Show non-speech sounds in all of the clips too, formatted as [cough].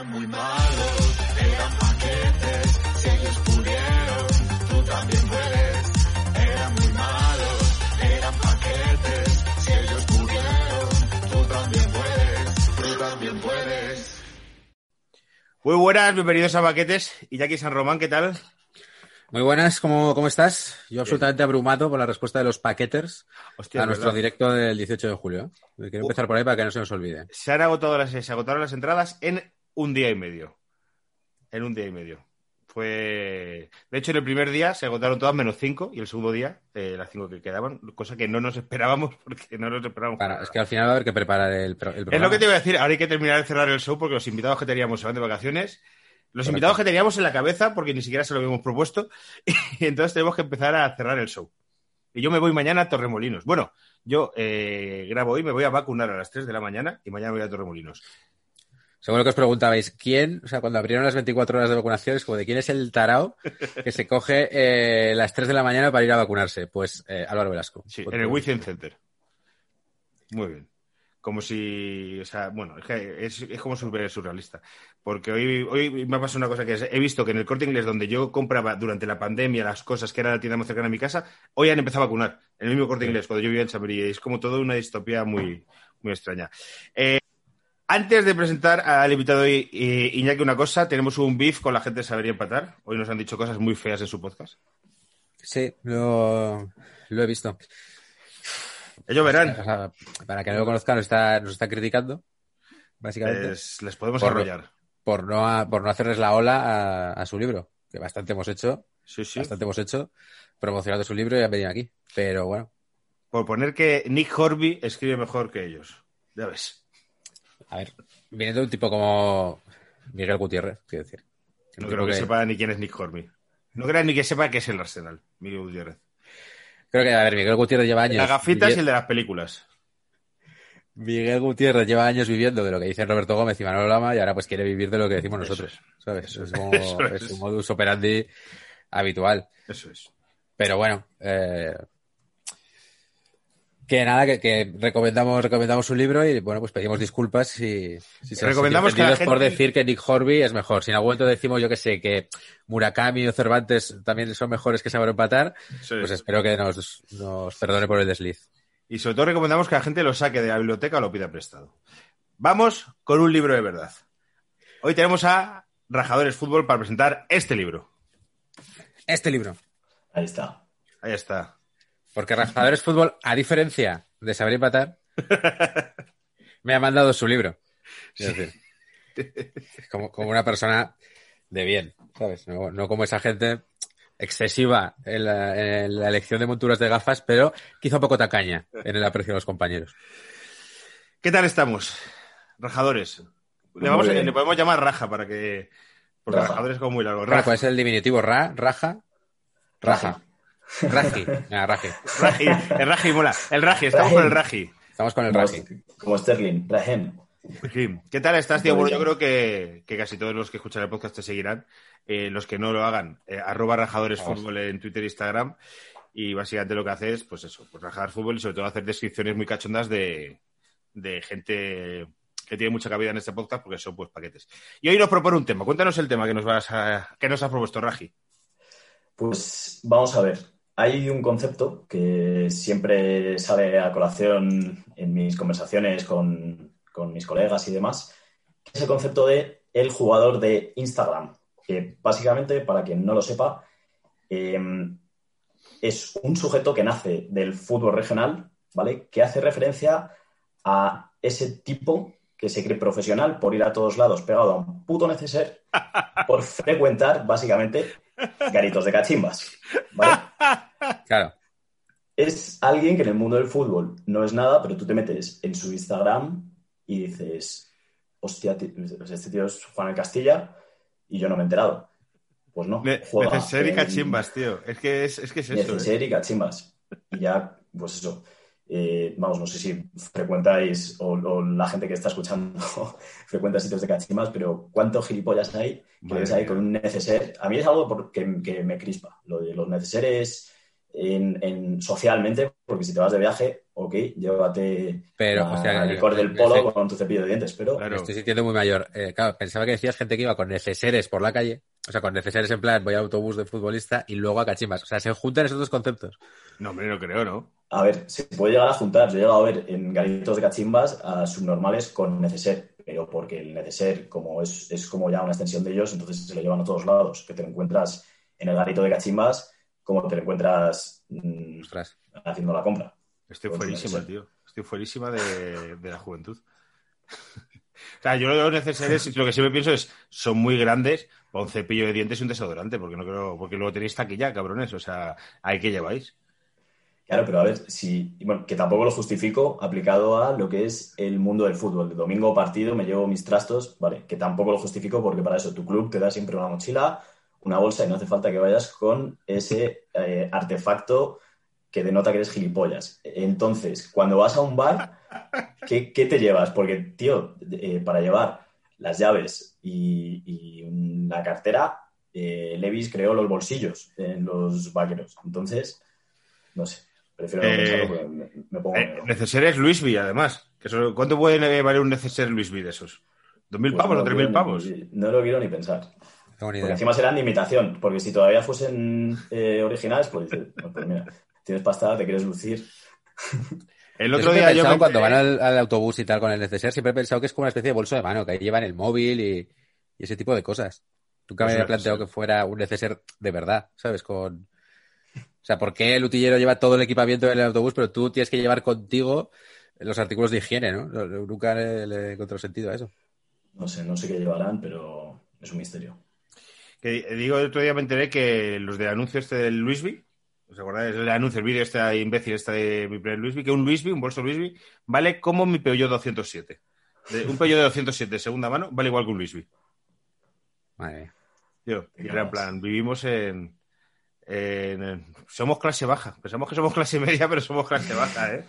Eran muy malos, eran paquetes, si ellos pudieron, tú también puedes. Eran muy malos, eran paquetes, si ellos pudieron, tú también puedes, tú también puedes. Muy buenas, bienvenidos a Paquetes. Y Jackie San Román, ¿qué tal? Muy buenas, ¿cómo, cómo estás? Yo absolutamente abrumado por la respuesta de los paqueters Hostia, a es nuestro verdad. directo del 18 de julio. Quiero empezar por ahí para que no se nos olvide. Se han agotado las, se agotaron las entradas en un día y medio. En un día y medio. Fue. De hecho, en el primer día se agotaron todas menos cinco y el segundo día eh, las cinco que quedaban, cosa que no nos esperábamos [laughs] porque no nos esperábamos. Para- es que al final va a haber que preparar el, pro- el Es programa. lo que te iba a decir. Ahora hay que terminar de cerrar el show porque los invitados que teníamos se van de vacaciones. Los Correcto. invitados que teníamos en la cabeza porque ni siquiera se lo habíamos propuesto. [laughs] Y entonces tenemos que empezar a cerrar el show. Y yo me voy mañana a Torremolinos. Bueno, yo eh, grabo hoy, me voy a vacunar a las 3 de la mañana y mañana voy a Torremolinos. Seguro que os preguntabais, ¿quién, o sea, cuando abrieron las 24 horas de vacunación, es como de quién es el tarao que se coge eh, las 3 de la mañana para ir a vacunarse? Pues eh, Álvaro Velasco. Sí, en el Wizzing Center. Muy bien. Como si, o sea, bueno, es, que es, es como súper surrealista. Porque hoy, hoy me ha pasado una cosa que es, he visto que en el corte inglés donde yo compraba durante la pandemia las cosas que era la tienda más cercana a mi casa, hoy han empezado a vacunar. En el mismo corte inglés, cuando yo vivía en Chamberí. Es como toda una distopía muy, muy extraña. Eh, antes de presentar al invitado hoy, eh, Iñaki, una cosa, tenemos un beef con la gente de Sabería Empatar. Hoy nos han dicho cosas muy feas en su podcast. Sí, lo, lo he visto. Ellos verán. O sea, para que no lo conozcan, nos está, nos está criticando, básicamente. Les, les podemos Por- arrollar. por no, a- por no hacerles la ola a, a su libro, que bastante hemos hecho, Sí, sí. bastante hemos hecho, promocionando su libro y han venido aquí. Pero bueno, Por poner que Nick Horby escribe mejor que ellos. Ya ves. A ver, viniendo de un tipo como Miguel Gutiérrez, quiero decir. No creo que, que- sepa ni quién es Nick Horby. No creo ni que sepa qué es el Arsenal, Miguel Gutiérrez. Creo que, a ver, Miguel Gutiérrez lleva años. Las gafitas vivi- y el de las películas. Miguel Gutiérrez lleva años viviendo de lo que dicen Roberto Gómez y Manuel Lama y ahora pues quiere vivir de lo que decimos Eso nosotros. ¿Sabes? Eso es, es. [laughs] como- Eso es es. un modus operandi habitual. Eso es. Pero bueno, eh, que nada, que, que recomendamos, recomendamos un libro y bueno, pues pedimos disculpas si, si se Recomendamos que la por gente- decir que Nick Horby es mejor. Si en algún momento decimos, yo que sé, que Murakami o Cervantes también son mejores que saber empatar, pues es. espero que nos, nos perdone por el desliz. Y sobre todo recomendamos que la gente lo saque de la biblioteca o lo pida prestado. Vamos con un libro de verdad. Hoy tenemos a Rajadores Fútbol para presentar este libro. Este libro. Ahí está. Ahí está. Porque Rajadores Fútbol, a diferencia de saber empatar, [laughs] me ha mandado su libro. Es decir, como, como una persona de bien, ¿sabes? No, no como esa gente excesiva en la, en la elección de monturas de gafas, pero quizá un poco tacaña en el aprecio de los compañeros. ¿Qué tal estamos? Rajadores. Le, Muy vamos a- bien. le podemos llamar Raja para que. Porque Raja. Rajadores es como muy largo. Raja, Raja. ¿Cuál es el diminutivo? Ra, raja, raja. Raji. Ah, Raji. Raji. El Raji mola. El Raji. Estamos con el Raji. Estamos con el Como, Raji. como Sterling, Rahem. Sí. ¿Qué tal estás, tío? Bueno, yo creo que, que casi todos los que escuchan el podcast te seguirán. Eh, los que no lo hagan, eh, arroba rajadores fútbol en Twitter e Instagram. Y básicamente lo que hace es, pues eso, pues rajar fútbol y sobre todo hacer descripciones muy cachondas de, de gente que tiene mucha cabida en este podcast porque son pues paquetes. Y hoy nos propone un tema. Cuéntanos el tema que nos vas a, que nos has propuesto, Raji. Pues vamos a ver. Hay un concepto que siempre sale a colación en mis conversaciones con, con mis colegas y demás, que es el concepto de el jugador de Instagram, que básicamente, para quien no lo sepa, eh, es un sujeto que nace del fútbol regional, ¿vale? Que hace referencia a ese tipo que se cree profesional por ir a todos lados pegado a un puto neceser por frecuentar, básicamente, garitos de cachimbas. ¿vale? [laughs] Claro. Es alguien que en el mundo del fútbol no es nada, pero tú te metes en su Instagram y dices, hostia, ti- este tío es Juan el Castilla y yo no me he enterado. Pues no. Ne- juega Neceser y en- cachimbas, tío. Es que es, es que es eso. ¿eh? Neceser y cachimbas. Y ya, pues eso. Eh, vamos, no sé si frecuentáis o, o la gente que está escuchando [laughs] frecuenta sitios de cachimbas, pero ¿cuántos gilipollas hay que ves ahí con un neceser? A mí es algo por- que, que me crispa. Lo de los neceseres en, en- socialmente, porque si te vas de viaje, ok, llévate Pero, la- o sea, el licor del eh, polo con tu cepillo de dientes, pero Claro. Me estoy sintiendo muy mayor. Eh, claro, pensaba que decías gente que iba con neceseres por la calle. O sea, con neceseres en plan, voy a autobús de futbolista y luego a cachimbas. O sea, se juntan esos dos conceptos. No, hombre, no creo, ¿no? A ver, se puede llegar a juntar. Yo he llegado a ver en garitos de cachimbas a subnormales con neceser, pero porque el neceser, como es, es como ya una extensión de ellos, entonces se lo llevan a todos lados. Que te lo encuentras en el garito de cachimbas como te lo encuentras mm, haciendo la compra. Estoy fuerísima, tío. Estoy fuerísima de, de la juventud. [laughs] o sea, yo los neceseres, lo que siempre pienso es, son muy grandes para un cepillo de dientes y un desodorante, porque no creo, porque luego tenéis taquilla, cabrones. O sea, ¿ahí que lleváis? Claro, pero a ver, si, bueno, que tampoco lo justifico aplicado a lo que es el mundo del fútbol. El domingo partido me llevo mis trastos, vale, que tampoco lo justifico porque para eso tu club te da siempre una mochila, una bolsa y no hace falta que vayas con ese eh, artefacto que denota que eres gilipollas. Entonces, cuando vas a un bar, ¿qué, te llevas? Porque, tío, eh, para llevar las llaves y, y la cartera, eh, Levis creó los bolsillos en los vaqueros. Entonces, no sé. Prefiero no Eh, porque me, me pongo Eh, negro. neceseres Luis V, además. Que eso- ¿Cuánto puede valer un neceser Luis V de esos? ¿Dos mil Pues pavos no o tres mil pavos? no lo quiero ni pensar. No Porque idea. encima serán de imitación. Porque si todavía fuesen eh, originales, pues dices, "Bueno, pues mira, tienes pasta, te quieres lucir. [laughs] El Yo otro he día yo pensado me- cuando van al, al autobús y tal con el neceser, siempre he pensado que es como una especie de bolso de mano, que ahí llevan el móvil y, y ese tipo de cosas. Nunca me había planteado neceser. que fuera un neceser de verdad, ¿sabes? Con... O sea, ¿por qué el utillero lleva todo el equipamiento en el autobús, pero tú tienes que llevar contigo los artículos de higiene, ¿no? Nunca le, le encontré sentido a eso. No sé, no sé qué llevarán, pero es un misterio. Que digo, el otro día me enteré que los del anuncio este del Luis V, ¿os acordáis? El anuncio, el vídeo este imbécil este de mi primer Luis V, que un Luis V, un bolso Luis V, vale como mi Peugeot 207. De- un Peugeot de 207 de segunda mano vale igual que un Luis V. Madre mía. Tío, Te y era en plan, vivimos en, Somos clase baja. Pensamos que somos clase media, pero somos clase baja, ¿eh?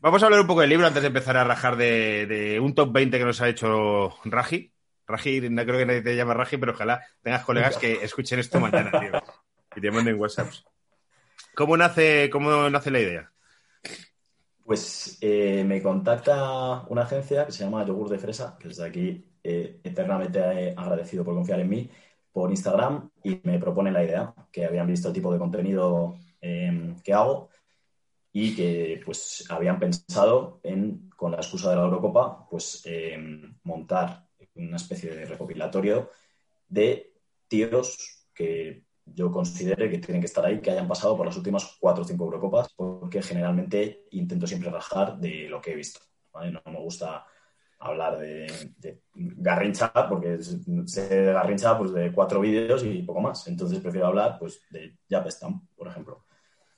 Vamos a hablar un poco del libro antes de empezar a rajar de, un top 20 que nos ha hecho Raji. Raji, no creo que nadie te llame Raji, pero ojalá tengas colegas que escuchen esto mañana, tío. Y te manden WhatsApps. ¿Cómo nace, cómo nace la idea? Pues eh, me contacta una agencia que se llama Yogur de Fresa, que desde aquí eh, eternamente eh, agradecido por confiar en mí, por Instagram y me proponen la idea, que habían visto el tipo de contenido eh, que hago y que pues habían pensado en, con la excusa de la Eurocopa, pues eh, montar una especie de recopilatorio de tíos que yo considere que tienen que estar ahí, que hayan pasado por las últimas cuatro o cinco Eurocopas, porque generalmente intento siempre rajar de lo que he visto. ¿vale? No me gusta hablar de, de Garrincha, porque sé de Garrincha pues, de cuatro vídeos y poco más. Entonces prefiero hablar pues, de Japestam, por ejemplo.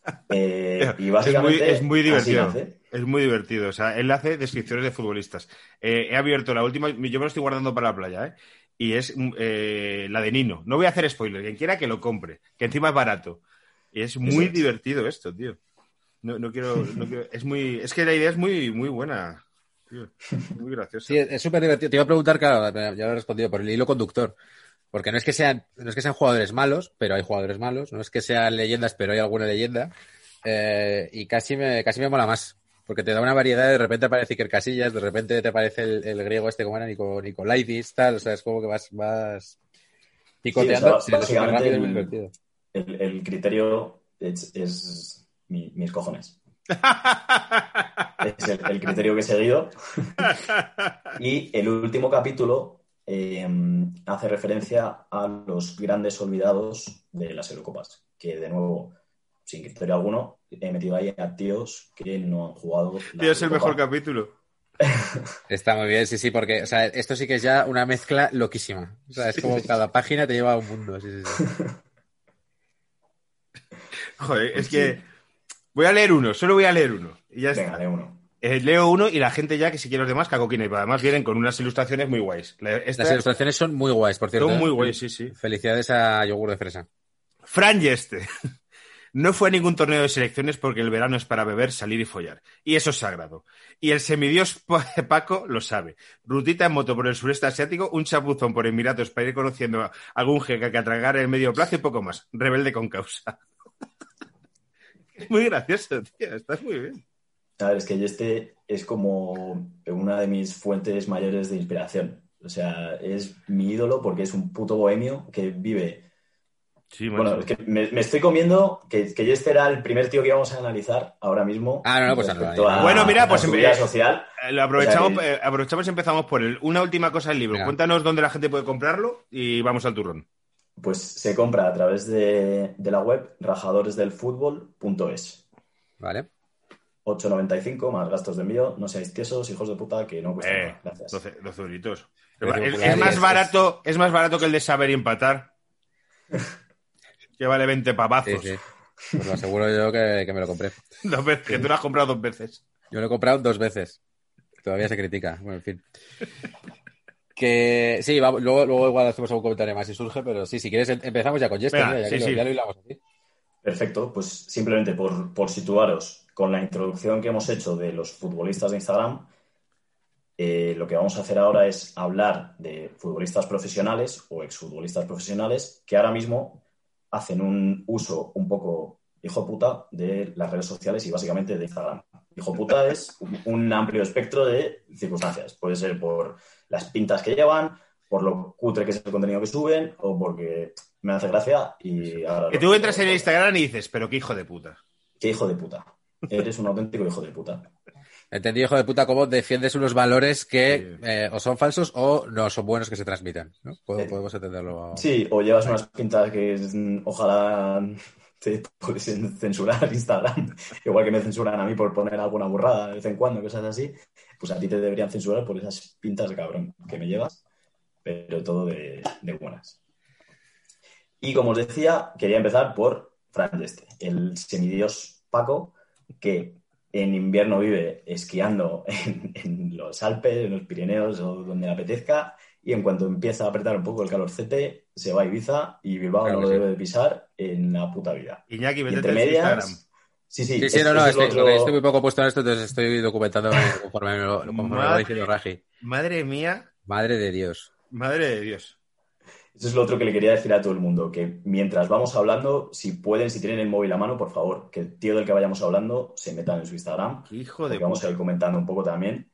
[laughs] Eh, y básicamente es muy divertido. Es muy divertido. O sea, él hace descripciones de futbolistas. Eh, he abierto la última, yo me lo estoy guardando para la playa, ¿eh? Y es mm, eh, la de Nino. No voy a hacer spoiler, quien quiera que lo compre, que encima es barato. Y es muy divertido esto, tío. No, no quiero, no quiero- Es muy. Es que la idea es muy, muy buena. Tío. [laughs] Muy graciosa. Sí, es súper divertido. Te iba a preguntar, claro, ya lo he respondido, por el hilo conductor. Porque no es que sean, no es que sean jugadores malos, pero hay jugadores malos. No es que sean leyendas, pero hay alguna leyenda. Eh, y casi me, casi me mola más. Porque te da una variedad, de repente aparece Iker Casillas, de repente te aparece el, el griego este, como era Nico, Nicolaidis, tal. O sea, es como que vas, vas picoteando. Sí, o sea, básicamente el- divertido. El, el criterio es, es mi- mis cojones. Es el, el criterio que he seguido. [laughs] Y el último capítulo eh, hace referencia a los grandes olvidados de las Eurocopas. Que, de nuevo, sin criterio alguno, he metido ahí a tíos que no han jugado. Tío, es el mejor capítulo. [laughs] Está muy bien, sí, sí, porque o sea, esto sí que es ya una mezcla loquísima. O sea, es como cada página te lleva a un mundo. Sí, sí, sí. [laughs] Joder, es que. Voy a leer uno, solo voy a leer uno. Y ya Venga, está. de uno. Eh, leo uno y la gente ya que si quiere los demás, cacoquina. Y además vienen con unas ilustraciones muy guays. La- esta- Las ilustraciones son muy guays, por cierto. son ¿eh? muy guays, sí, sí. Felicidades a Yogur de Fresa. Fran Yeste. [laughs] No fue a ningún torneo de selecciones porque el verano es para beber, salir y follar. Y eso es sagrado. Y el semidios Pa- [laughs] Paco lo sabe. Rutita en moto por el sureste asiático, un chapuzón por Emiratos para ir conociendo a algún jeque que atragar en el medio plazo y poco más. Rebelde con causa. Es muy gracioso, tío. Estás muy bien. A ver, es que este es como una de mis fuentes mayores de inspiración. O sea, es mi ídolo porque es un puto bohemio que vive. Sí, Bueno, macho. es que me, me estoy comiendo que, que este era el primer tío que íbamos a analizar ahora mismo. Ah, no, no, pues no, a- Bueno, mira, pues en- vida social. Eh, Lo aprovechamos, O sea que- eh, aprovechamos y empezamos por el, una última cosa del libro. Cuéntanos dónde la gente puede comprarlo y vamos al turrón. Pues se compra a través de, de la web rajadoresdelfutbol.es. Vale. 8.95 más gastos de envío. No seáis tiesos, hijos de puta, que no cuesta Eh, nada. Gracias. 12, 12 euritos. Precio Es, más barato, es más barato que el de saber y empatar. que vale 20 Sí, pavazos. sí. Pues lo aseguro yo que, que me lo compré. [laughs] Dos veces, que tú lo has comprado dos veces. Yo lo he comprado dos veces. Todavía se critica. Bueno, en fin. Que sí, va- luego, luego igual hacemos algún comentario más si surge, pero sí, si quieres em- empezamos ya con Jester, Venga, ya, sí, que lo, sí. ya lo hilamos así. Perfecto, pues simplemente por, por situaros con la introducción que hemos hecho de los futbolistas de Instagram, eh, lo que vamos a hacer ahora es hablar de futbolistas profesionales o exfutbolistas profesionales que ahora mismo hacen un uso un poco hijo puta de las redes sociales y básicamente de Instagram. Hijo puta es un, amplio espectro de circunstancias. Puede ser por las pintas que llevan, por lo cutre que es el contenido que suben o porque me hace gracia y ahora... Que tú entras en el Instagram y dices, pero qué hijo de puta. Qué hijo de puta. Eres un auténtico hijo de puta. Entendí, hijo de puta, cómo defiendes unos valores que Sí. eh, o son falsos o no son buenos que se transmitan. ¿no? Pod- Podemos entenderlo. Sí, o llevas unas pintas que mm, ojalá te pudiesen censurar [laughs] Instagram, igual que me censuran a mí por poner alguna burrada de vez en cuando, cosas así, pues a ti te deberían censurar por esas pintas de cabrón que me llevas, pero todo de, buenas. Y como os decía, quería empezar por Fran Deste, el semidios Paco, que en invierno vive esquiando [laughs] en, en los Alpes, en los Pirineos o donde le apetezca, y en cuanto empieza a apretar un poco el calorcete, se va a Ibiza y Bilbao Claro no lo sí. debe de pisar en la puta vida. Iñaki, vete entre en medias... Instagram. Sí, sí, Sí, sí, es- no, no, ese es estoy, otro- lo que estoy muy poco puesto en esto, entonces estoy documentando [laughs] conforme me lo, conforme me lo va Madre- diciendo Raji. Madre mía, Madre de Dios. madre de Dios. Eso es lo otro que le quería decir a todo el mundo, que mientras vamos hablando, si pueden, si tienen el móvil a mano, por favor, que el tío del que vayamos hablando se metan en su Instagram, hijo de vamos a ir comentando un poco también.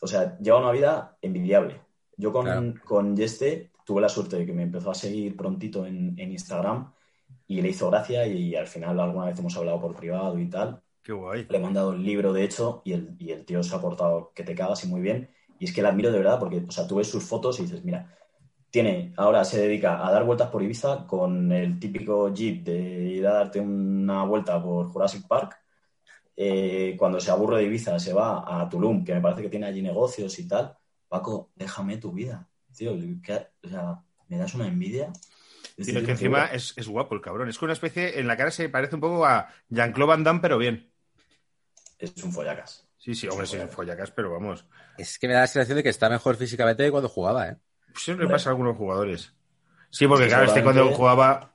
O sea, lleva una vida envidiable. Yo con, Claro. con Yeste tuve la suerte de que me empezó a seguir prontito en, en Instagram y le hizo gracia y al final alguna vez hemos hablado por privado y tal. Qué guay. Le he mandado el libro, de hecho, y el, y el tío se ha portado que te cagas y muy bien. Y es que la admiro de verdad porque, o sea, tú ves sus fotos y dices, mira, tiene, ahora se dedica a dar vueltas por Ibiza con el típico jeep de ir a darte una vuelta por Jurassic Park. Eh, cuando se aburre de Ibiza se va a Tulum, que me parece que tiene allí negocios y tal. Paco, déjame tu vida. Tío, que- o sea, me das una envidia. este Tío, que encima es, es guapo el cabrón. Es que una especie, en la cara se parece un poco a Jean-Claude Van Damme, pero bien. es un follacas. Sí, sí, hombre, sí, follacas, pero vamos. Es que me da la sensación de que está mejor físicamente que cuando jugaba, ¿eh? Siempre Hombre. pasa a algunos jugadores. Sí, porque Sí, claro, este cuando jugaba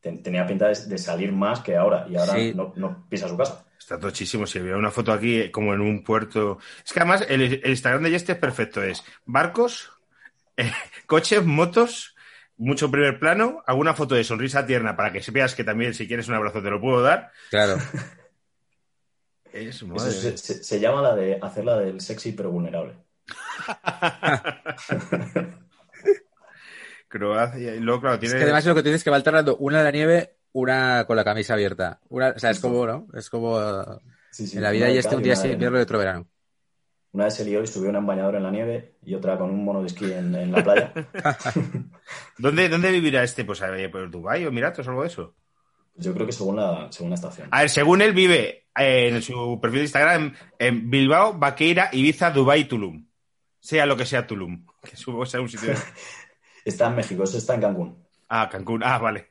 Ten- Tenía pinta de, de salir más que ahora y ahora Sí. no, no pisa su casa. Está tochísimo. Si había una foto aquí eh, como en un puerto. Es que además el, el Instagram de Yeste es perfecto. Es barcos, eh, [laughs] coches, motos, mucho primer plano, alguna foto de sonrisa tierna para que veas que también si quieres un abrazo te lo puedo dar. Claro. [laughs] Es madre se, mía. se- se llama la de hacerla del sexy pero vulnerable. [laughs] Croacia. Y luego, claro, Es tiene. que además lo que tienes es que va alternando una en la nieve, una con la camisa abierta. Una, o sea, es como, ¿no? Es como uh, Sí, sí, en la vida y este un día sí, de- invierno y otro verano. Una vez se lió y subió una en bañador en la nieve y otra con un mono de esquí en, en la playa. [laughs] ¿Dónde, ¿Dónde vivirá este? Pues eh, por Dubái o Emiratos o algo de eso. Yo creo que según la, según la estación. A ver, según él vive eh, en su perfil de Instagram en Bilbao, Vaqueira, Ibiza, Dubái, Tulum. Sea lo que sea Tulum. [laughs] Que sea un sitio. de- [laughs] Está en México, eso está en Cancún. Ah, Cancún. Ah, vale.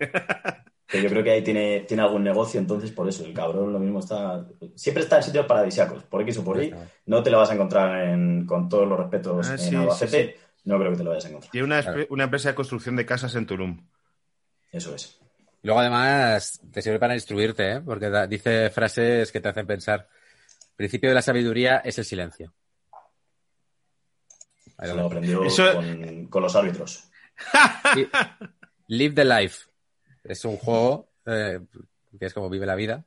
Que yo creo que ahí tiene, tiene algún negocio, entonces por eso el cabrón lo mismo está. Siempre está en sitios paradisíacos, por X o por Y. No te lo vas a encontrar en- con todos los respetos Ah, en sí, Albacete. sí, No creo que te lo vayas a encontrar. Tiene una, Claro. una empresa de construcción de casas en Tulum. Eso es. Luego además te sirve para instruirte, ¿eh? Porque da- dice frases que te hacen pensar. El principio de la sabiduría es el silencio. Ahí Se lo aprendió Eso- con, con los árbitros. [laughs] Y- Live the Life. Es un juego eh, que es como vive la vida,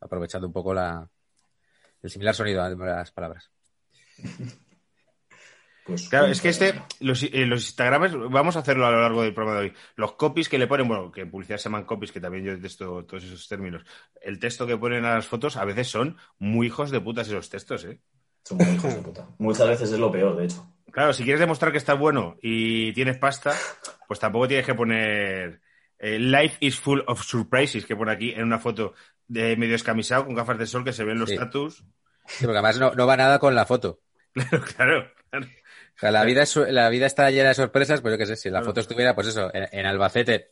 aprovechando un poco la, el similar sonido de las palabras. [laughs] Pues, Claro, es que este, los, eh, los Instagramers, vamos a hacerlo a lo largo del programa de hoy. Los copies que le ponen, bueno, que en publicidad se llaman copies, que también yo detesto todos esos términos. El texto que ponen a las fotos a veces son muy hijos de putas esos textos, ¿eh? Son muy hijos de puta. Muchas veces es lo peor, de hecho. Claro, si quieres demostrar que estás bueno y tienes pasta, pues tampoco tienes que poner eh, Life is full of surprises, que pone aquí en una foto de medio escamisado con gafas de sol que se ven los Sí. tatus. Sí, porque además no, no va nada con la foto. Claro, [laughs] claro. claro. O sea, la vida, es, la vida está llena de sorpresas, pues yo qué sé, si la foto estuviera, pues eso, en, en Albacete,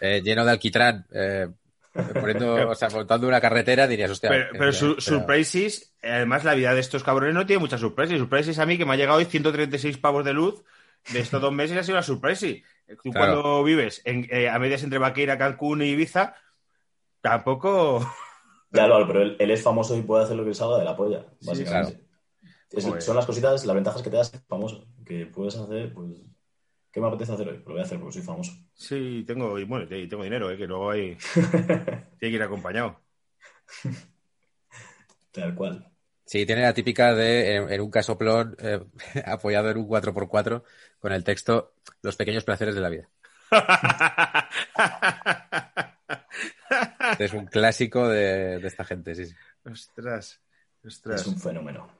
eh, lleno de alquitrán, eh, poniendo, [laughs] o sea, montando una carretera, dirías, hostia. Pero, pero su- pero- surprises, además la vida de estos cabrones no tiene muchas surprises. Surprises a mí que me ha llegado hoy 136 pavos de luz de estos dos meses y ha sido una surprise. Tú Claro. cuando vives en, eh, a medias entre Vaqueira, Cancún y Ibiza, tampoco... [laughs] Ya lo pero él, él es famoso y puede hacer lo que salga de la polla, básicamente. Es- son las cositas, las ventajas que te das famoso. Que puedes hacer, pues. ¿Qué me apetece hacer hoy? Pues lo voy a hacer porque soy famoso. Sí, tengo, y bueno, tengo dinero, eh, que luego hay, [laughs] tiene que ir acompañado. Tal cual. Sí, tiene la típica de, en, en un casoplón eh, [laughs] apoyado en un 4x4 con el texto Los pequeños placeres de la vida. [laughs] Es un clásico de, de esta gente, sí, sí. ostras, ostras. Es un fenómeno.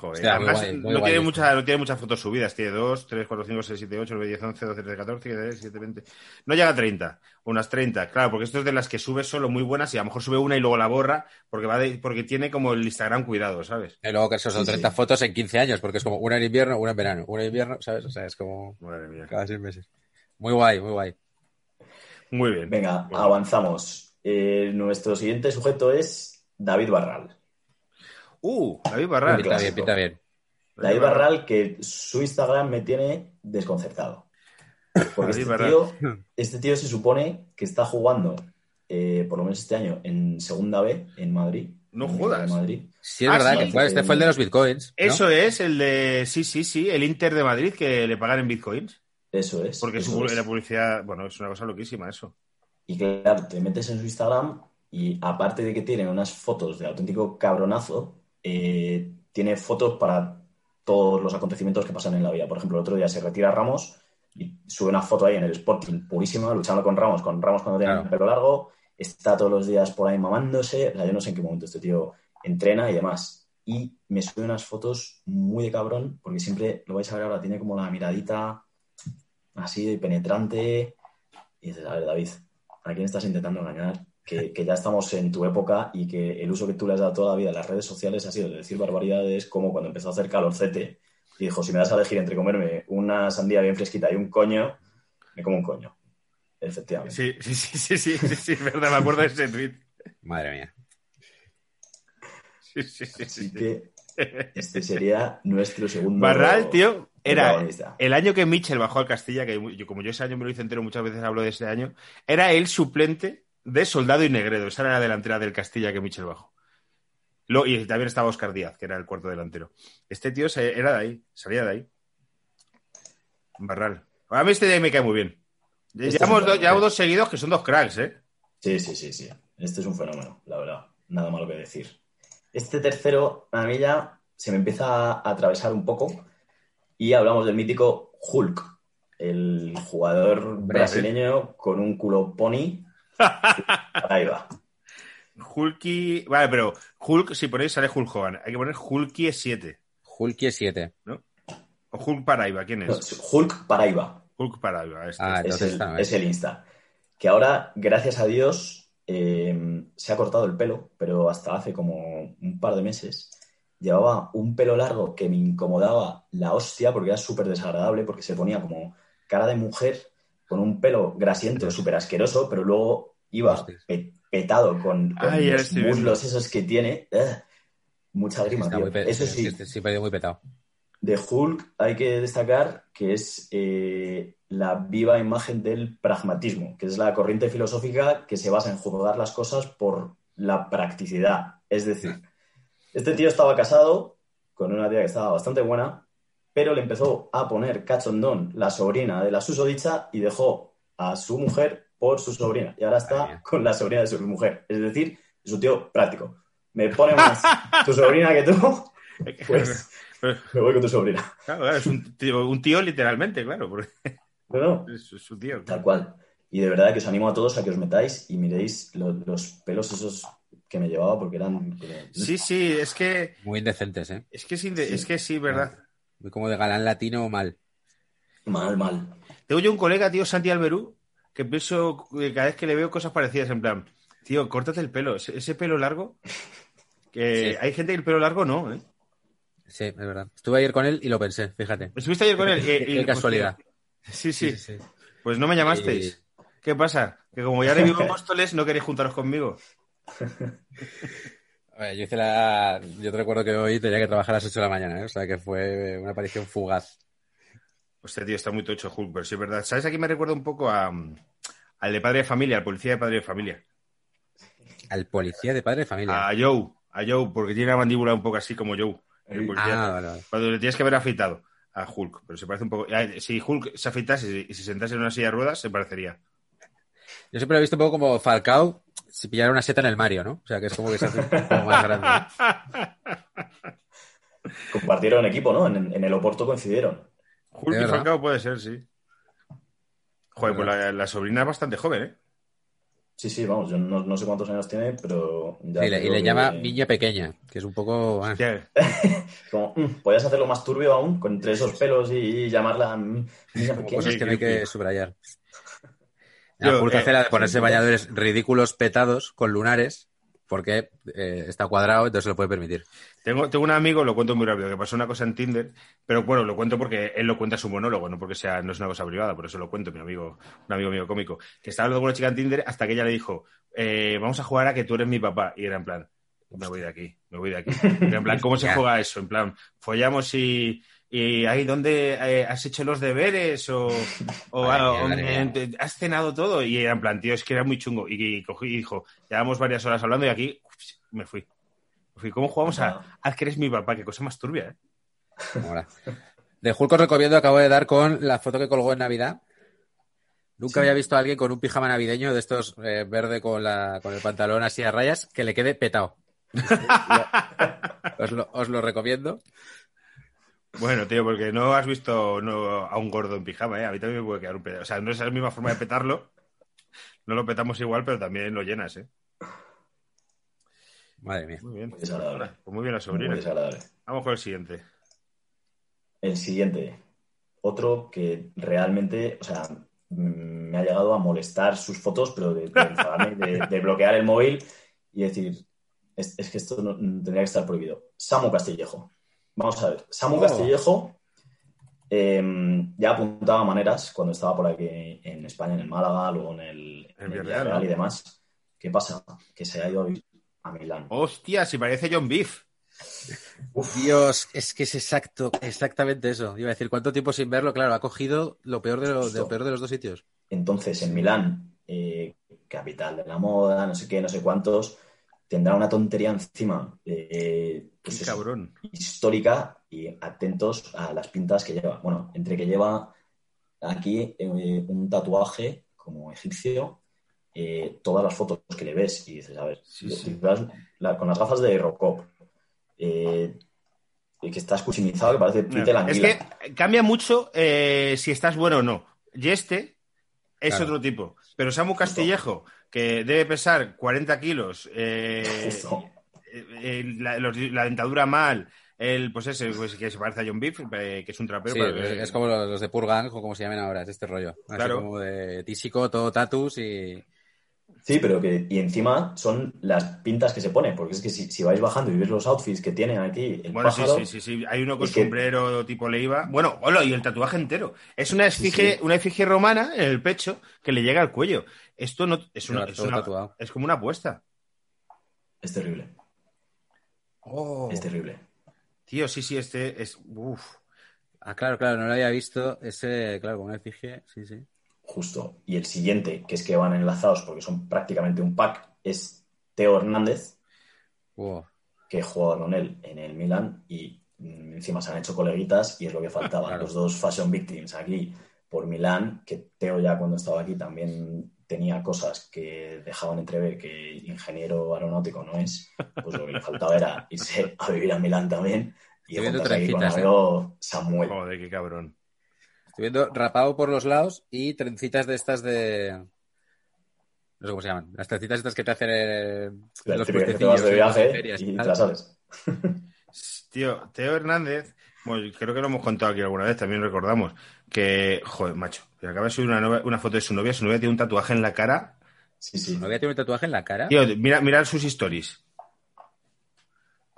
Joder, Hostia, muy además guay, no, tiene mucha, no tiene muchas fotos subidas, tiene 2, 3, 4, 5, 6, 7, 8, 9, 10, 11, 12, 13, 14, 15, 17, 20. No llega a 30, unas 30, claro, porque esto es de las que sube solo muy buenas y a lo mejor sube una y luego la borra porque va de- porque tiene como el Instagram cuidado, ¿sabes? Y luego que eso son Sí, 30 sí. fotos en 15 años, porque es como una en invierno, una en verano, una en invierno, ¿sabes? O sea, es como Madre mía. cada seis meses. Muy guay, muy guay. Muy bien. Venga, Bueno. avanzamos. Eh, nuestro siguiente sujeto es David Barral. Uh, David Barral. Pinta bien, pinta bien. David Barral, que su Instagram me tiene desconcertado. Porque David este Barral. tío, este tío se supone que está jugando, eh, por lo menos este año, en Segunda B, en Madrid. No en jodas. Madrid. Sí, es Ah, verdad sí. que fue, este fue el de los bitcoins. ¿no? Eso es el de, sí, sí, sí, el Inter de Madrid que le pagan en bitcoins. Eso es. Porque eso su, es. la publicidad, bueno, es una cosa loquísima eso. Y claro, te metes en su Instagram y aparte de que tiene unas fotos de auténtico cabronazo, eh, tiene fotos para todos los acontecimientos que pasan en la vida. Por ejemplo, el otro día se retira Ramos y sube una foto ahí en el Sporting purísima, luchando con Ramos, con Ramos cuando tiene Claro. el pelo largo, está todos los días por ahí mamándose. O sea, yo no sé en qué momento este tío entrena y demás. Y me sube unas fotos muy de cabrón, porque siempre lo vais a ver ahora, tiene como la miradita así de penetrante. Y dices, a ver, David, ¿a quién estás intentando engañar? Que, que ya estamos en tu época y que el uso que tú le has dado toda la vida a las redes sociales ha sido de decir barbaridades como cuando empezó a hacer calorcete y dijo, si me das a elegir entre comerme una sandía bien fresquita y un coño, me como un coño. Efectivamente. Sí, sí, sí, sí, sí, sí, sí, es verdad, me acuerdo de ese tweet. Madre mía. Sí, sí, sí, sí, Así sí. que este sería nuestro segundo... Barral, tío, era el año que Mitchell bajó al Castilla, que yo, como yo ese año me lo hice entero, muchas veces hablo de ese año, era el suplente de Soldado y Negredo. Esa era la delantera del Castilla que Mitchell bajó. Lo- y también estaba Oscar Díaz, que era el cuarto delantero. Este tío se- era de ahí, salía de ahí. Barral. A mí este de ahí me cae muy bien. Este llevamos, dos, llevamos dos seguidos que son dos cracks, ¿eh? Sí, sí, sí, sí. Este es un fenómeno, la verdad. Nada malo que decir. Este tercero, a mí ya se me empieza a atravesar un poco y hablamos del mítico Hulk, el jugador brasileño con un culo pony. Ahí va. Hulky. Vale, pero Hulk, si ponéis, sale Hulk Hogan. Hay que poner Hulky 7. Hulky 7. O Hulk Paraiba, ¿quién No, es? Hulk Paraiba. Hulk Paraiba. Este. Ah, es, el, no es es. el Insta. Que ahora, gracias a Dios, eh, se ha cortado el pelo, pero hasta hace como un par de meses llevaba un pelo largo que me incomodaba la hostia porque era súper desagradable, porque se ponía como cara de mujer con un pelo grasiento súper asqueroso, pero luego iba pe- petado con, con Ay, los muslos esos que tiene. ¡Ugh! mucha grima, tío. Eso sí, sí, este sí, muy petado. de Hulk hay que destacar que es eh, la viva imagen del pragmatismo, que es la corriente filosófica que se basa en juzgar las cosas por la practicidad. Es decir, este tío estaba casado con una tía que estaba bastante buena, pero le empezó a poner cachondón la sobrina de la susodicha y dejó a su mujer por su sobrina y ahora está con la sobrina de su mujer. Es decir, es un tío práctico. Me pone más tu sobrina que tú, [laughs] pues me voy con tu sobrina. Claro, claro, es un tío, un tío literalmente, claro, porque No, no, [laughs] es su tío. tal cual. Y de verdad que os animo a todos a que os metáis y miréis lo- los pelos esos que me llevaba porque eran... Sí, sí, es que Muy indecentes, ¿eh? es que Sí. es que sí, verdad. Muy como de galán latino mal. Mal, mal. Tengo yo un colega, tío, Santi Alberú, que pienso que cada vez que le veo cosas parecidas, en plan, tío, córtate el pelo, ese, pelo largo, que Sí. hay gente que el pelo largo no, ¿eh? Sí, es verdad. Estuve ayer con él y lo pensé, fíjate. Estuviste ayer con él. [laughs] Qué, y- y- qué casualidad. Sí, sí, Pues no me llamasteis. ¿Qué pasa? Que como ya revivo [laughs] Móstoles, no queréis juntaros conmigo. [laughs] Ver, yo hice la. Yo te recuerdo que hoy tenía que trabajar a las 8 de la mañana, ¿eh? O sea que fue una aparición fugaz. Hostia, tío, está muy tocho Hulk, pero sí es verdad. ¿Sabes? Aquí me recuerda un poco a, al de Padre de Familia, al policía de Padre de Familia. Al policía de padre de familia. A Joe, a Joe, porque tiene la mandíbula un poco así como Joe. El policía. Ah, vale, vale. Cuando le tienes que haber afeitado a Hulk, pero se parece un poco. ah, Si Hulk se afeitase y se sentase en una silla de ruedas, se parecería. Yo siempre lo he visto un poco como Falcao si pillara una seta en el Mario, ¿no? O sea que es como que se hace un poco más [laughs] grande. Compartieron equipo, ¿no? En, en el Oporto coincidieron. Hulk ¿De y verdad? Falcao puede ser, sí. Joder, pues la, la sobrina es bastante joven, ¿eh? Sí, sí, vamos, yo no, no sé cuántos años tiene, pero ya Y le, y creo le que- llama niña pequeña, que es un poco. ah, [laughs] Como, mm, podías hacerlo más turbio aún, con entre esos pelos y, llamarla mm, niña pequeña. cosas que no hay que subrayar. La Hulk eh, de ponerse sí, [laughs] bañadores ridículos petados con lunares porque eh, está cuadrado, entonces se lo puede permitir. Tengo, tengo un amigo, lo cuento muy rápido, que pasó una cosa en Tinder, pero bueno, lo cuento porque él lo cuenta en su monólogo, no porque sea, no es una cosa privada, por eso lo cuento, mi amigo, un amigo mío cómico, que estaba hablando con una chica en Tinder hasta que ella le dijo, eh, vamos a jugar a que tú eres mi papá, y era en plan, me voy de aquí, me voy de aquí. Era en plan, [laughs] ¿cómo se juega eso? En plan, follamos y, y ahí dónde eh, has hecho los deberes o, [laughs] has cenado todo, y era en plan, tío, es que era muy chungo, y, y cogí y dijo, llevamos varias horas hablando y aquí me fui. Me fui. ¿Cómo jugamos a, haz que eres mi papá? Qué cosa más turbia, ¿eh? De Hulk os recomiendo, acabo de dar con la foto que colgó en Navidad. Nunca Sí. había visto a alguien con un pijama navideño de estos eh, verde con, la, con el pantalón así a rayas que le quede petado. [laughs] os, lo, os lo recomiendo. Bueno, tío, porque no has visto no, a un gordo en pijama, ¿eh? A mí también me puede quedar un pedazo. O sea, no es la misma forma de petarlo. No lo petamos igual, pero también lo llenas, ¿eh? Madre mía. Muy bien. Muy desagradable. Pues muy bien la Muy sobrina. desagradable. Vamos con el siguiente. El siguiente, otro que realmente, o sea, me ha llegado a molestar sus fotos, pero de, de enfadarme, de, de bloquear el móvil y decir, es, es que esto no- tendría que estar prohibido. Samu Castillejo. Vamos a ver, Samu Oh. Castillejo eh, ya apuntaba maneras cuando estaba por aquí en España, en el Málaga, luego en el, en el y demás. ¿Qué pasa? Que se ha ido a Milán. Hostia, si parece John Beef. Uf, Dios, es que es exacto, exactamente eso. Iba a decir, ¿cuánto tiempo sin verlo? Claro, ha cogido lo peor de, lo, de lo peor de los dos sitios. Entonces, en Milán, eh, capital de la moda, no sé qué, no sé cuántos, tendrá una tontería encima eh, pues cabrón. histórica y atentos a las pintas que lleva. Bueno, entre que lleva aquí eh, un tatuaje como egipcio, eh, todas las fotos que le ves y dices, a ver, Sí, sí. la- con las gafas de Robocop, eh, y que está escuchimizado que parece Peter la Es que cambia mucho si estás bueno o no. Y este es Claro. otro tipo. Pero Samu Castillejo, que debe pesar 40 kilos, [laughs] eh, eh, eh, la, los- la dentadura mal, el pues ese pues, que se parece a John Beef, eh, que es un trapero. Sí, pero que- es, es como los, los de Purgang, o como se llamen ahora, es este rollo. Así Claro. como de tísico, todo tatus y... Sí, pero que, y encima son las pintas que se pone, porque es que si, si vais bajando y veis los outfits que tienen aquí, el Bueno, sí, pájaro, sí, sí, sí. Hay uno con que- sombrero tipo Leiva. Bueno, hola, y el tatuaje entero. Es una efigie, sí. una efigie romana en el pecho que le llega al cuello. Esto no es una, es, una- es como una apuesta. es terrible, es terrible. Tío, sí, sí, este es. Uf. Ah, claro, claro, no lo había visto. Ese, claro, como efigie, sí, sí. Justo. Y el siguiente, que es que van enlazados porque son prácticamente un pack, es Teo Hernández, Wow. que he jugado con él en el Milan y mm, encima se han hecho coleguitas y es lo que faltaba. Claro. Los dos fashion victims aquí por Milán, que Teo ya cuando estaba aquí también tenía cosas que dejaban entrever que ingeniero aeronáutico no es, pues lo que le faltaba era irse a vivir a Milán también y Estoy viendo juntarse aquí con trencitas, ¿eh? Samuel. Joder, qué cabrón. Estoy viendo rapado por los lados y trencitas de estas de. No sé cómo se llaman. Las trencitas estas que te hacen eh, La los que te vas de viaje y y te la sabes. Tío, Teo Hernández, bueno, creo que lo hemos contado aquí alguna vez, también recordamos, que, joder, macho, que acaba de subir una, foto de su novia, su novia tiene un tatuaje en la cara. Sí, sí. ¿No había tenido un tatuaje en la cara? Tío, mira, mirad sus stories.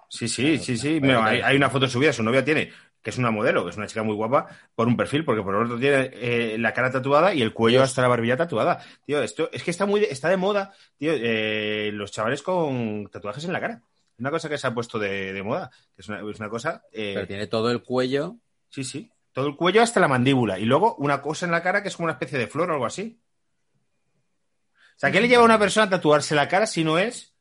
Sí, sí, sí, sí. Vale. hay, hay una foto subida, su novia tiene, que es una modelo, que es una chica muy guapa, por un perfil, porque por el otro tiene eh, la cara tatuada y el cuello hasta la barbilla tatuada. Tío, esto es que está muy, está de moda, tío, eh, los chavales con tatuajes en la cara. Una cosa que se ha puesto de, de moda, que es una, es una cosa. eh, Pero tiene todo el cuello. Sí, sí. Todo el cuello hasta la mandíbula. Y luego una cosa en la cara que es como una especie de flor o algo así. O sea, ¿qué le lleva a una persona a tatuarse la cara si no es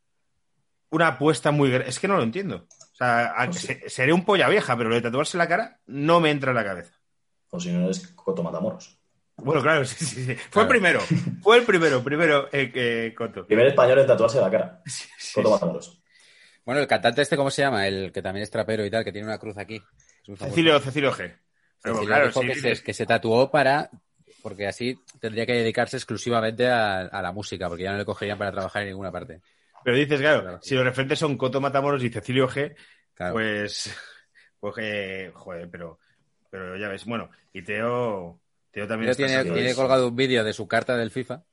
una apuesta muy grande? Es que no lo entiendo. O sea, a- Pues seré un polla vieja, pero lo de tatuarse la cara no me entra en la cabeza. O si no eres Coto Matamoros. Bueno, claro, [laughs] sí, sí, sí. Fue Claro. el primero. Fue el primero, primero eh, que Coto. Primer español en tatuarse la cara. [laughs] Sí, sí, Coto sí. Matamoros. Bueno, el cantante este, ¿cómo se llama? El que también es trapero y tal, que tiene una cruz aquí. Cecilio, Cecilio G. Pero Cecilio claro, sí, que, dices- se, que se tatuó para. Porque así tendría que dedicarse exclusivamente a, a la música, porque ya no le cogerían para trabajar en ninguna parte. pero dices, claro, Claro. si los referentes son Coto Matamoros y Cecilio G, Claro. Pues, [laughs] pues eh, joder, pero, pero ya ves, bueno, y Teo, Teo también está tiene, tiene colgado un vídeo de su carta del FIFA.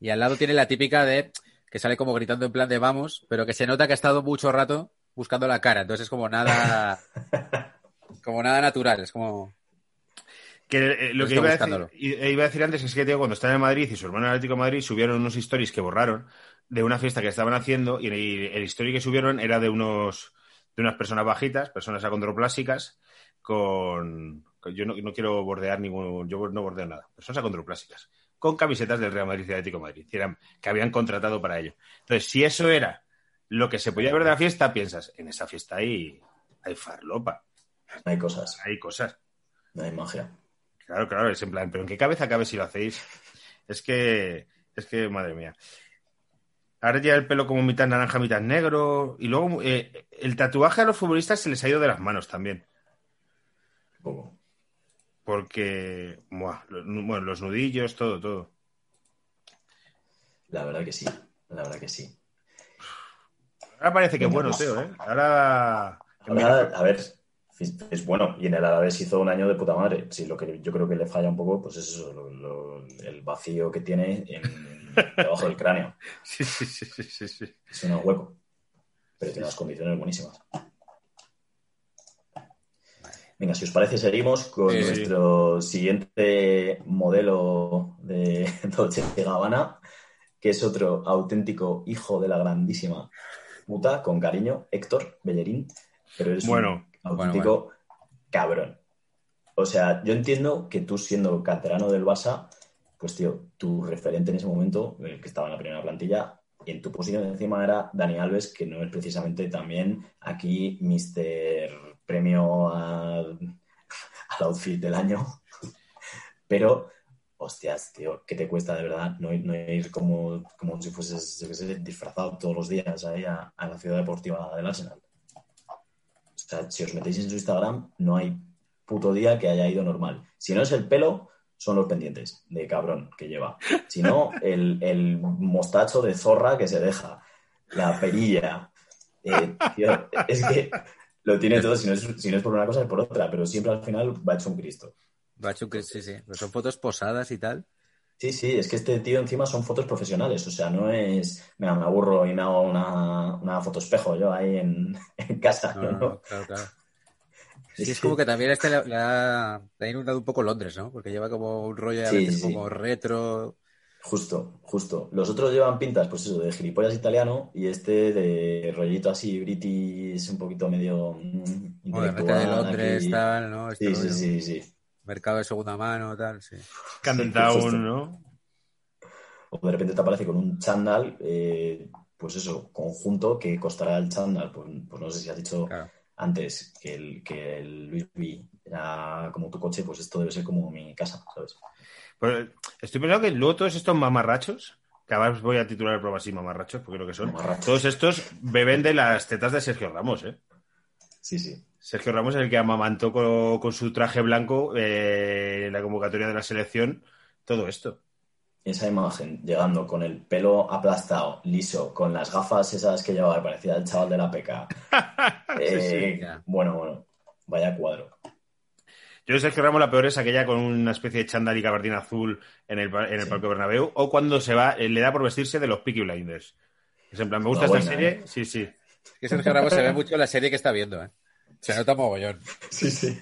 Y al lado tiene la típica de que sale como gritando en plan de vamos, pero que se nota que ha estado mucho rato buscando la cara. Entonces es como nada. [laughs] como nada natural. Es como. Que eh, lo que iba a, decir, eh, iba a decir antes es que cuando estaba en Madrid y su hermano en Atlético de Madrid, subieron unos stories que borraron de una fiesta que estaban haciendo y el, el story que subieron era de unos de unas personas bajitas, personas acondroplásicas, con, con- yo no, no quiero bordear ningún, yo no bordeo nada, personas acondroplásicas, con camisetas del Real Madrid y Atlético de Madrid, que, eran- que habían contratado para ello. Entonces, si eso era lo que se podía ver de la fiesta, piensas, en esa fiesta hay, hay farlopa, hay cosas. hay cosas. No hay magia. Claro, claro, es en plan, pero ¿en qué cabeza cabe si lo hacéis? Es que, es que, madre mía. Ahora ya el pelo como mitad naranja, mitad negro. Y luego eh, el tatuaje a los futbolistas se les ha ido de las manos también. Porque, buah, bueno, los nudillos, todo, todo. La verdad que sí. La verdad que sí. Ahora parece que Venga, bueno, pues. Teo, ¿eh? Ahora. Ahora, a ver, es es bueno. Y en el Alavés hizo un año de puta madre. Sí, lo que yo creo que le falla un poco, pues es eso, lo- lo- el vacío que tiene en, debajo del cráneo. [laughs] Sí, sí, sí, sí, sí, sí. Es un hueco. Pero tiene unas condiciones buenísimas. Venga, si os parece, seguimos con Sí, sí. nuestro siguiente modelo de [laughs] Dolce Gabbana, que es otro auténtico hijo de la grandísima muta, con cariño, Héctor Bellerín, pero es Bueno, un auténtico cabrón. O sea, yo entiendo que tú siendo canterano del Barça, pues tío, tu referente en ese momento, el que estaba en la primera plantilla, en tu posición encima era Dani Alves, que no es precisamente también aquí Mr. Premio [laughs] al outfit del año. Pero, hostias, tío, ¿qué te cuesta de verdad no ir, como, como si fueses, yo qué sé, disfrazado todos los días ahí a, la ciudad deportiva del Arsenal? O sea, si os metéis en su Instagram, no hay puto día que haya ido normal. Si no es el pelo, son los pendientes de cabrón que lleva. Si no, el, mostacho de zorra que se deja, la perilla. Eh, es que lo tiene todo, si no, es, si no es por una cosa, es por otra, pero siempre al final va hecho un Cristo. Bachu, que sí, sí. Pero son fotos posadas y tal. Sí, sí, es que este tío encima son fotos profesionales, o sea, no es, mira, me aburro y me hago una, una foto espejo yo ahí en, [laughs] en casa, No, ¿no? no, no, claro, claro. Sí, es como que también este le, ha, le ha inundado un poco Londres, ¿no? Porque lleva como un rollo a Sí, veces sí. como retro. Justo, justo. Los otros llevan pintas, pues eso, de gilipollas italiano y este de rollito así british, un poquito medio mm, Como de Londres, aquí. tal, ¿no? Este Sí, sí, sí, sí. Mercado de segunda mano, tal, sí. Cantown, justo. ¿no? O de repente te aparece con un chándal, eh, pues eso, conjunto, que costará el chándal, pues, pues no sé si has dicho Claro. Antes que el, que el Luis V era como tu coche, pues esto debe ser como mi casa, ¿sabes? Pues, estoy pensando que luego todos estos mamarrachos, que además voy a titular el programa así mamarrachos, porque creo que son, todos estos beben de las tetas de Sergio Ramos, ¿eh? Sí, sí. Sergio Ramos es el que amamantó con, con su traje blanco eh, en la convocatoria de la selección todo esto. Esa imagen llegando con el pelo aplastado, liso, con las gafas esas que llevaba, que parecía el chaval de la peca. [laughs] Eh, sí, bueno, bueno, vaya cuadro. Yo de Sergio Ramos la peor es aquella con una especie de chándal y gabardina azul en el, en el Sí. Parque Bernabéu o cuando se va, eh, le da por vestirse de los Peaky Blinders. Es en plan, me gusta esta buena, serie, ¿eh? sí, sí. Que Sergio Ramos se ve [laughs] mucho en la serie que está viendo, ¿eh? Se nota mogollón. Sí, sí.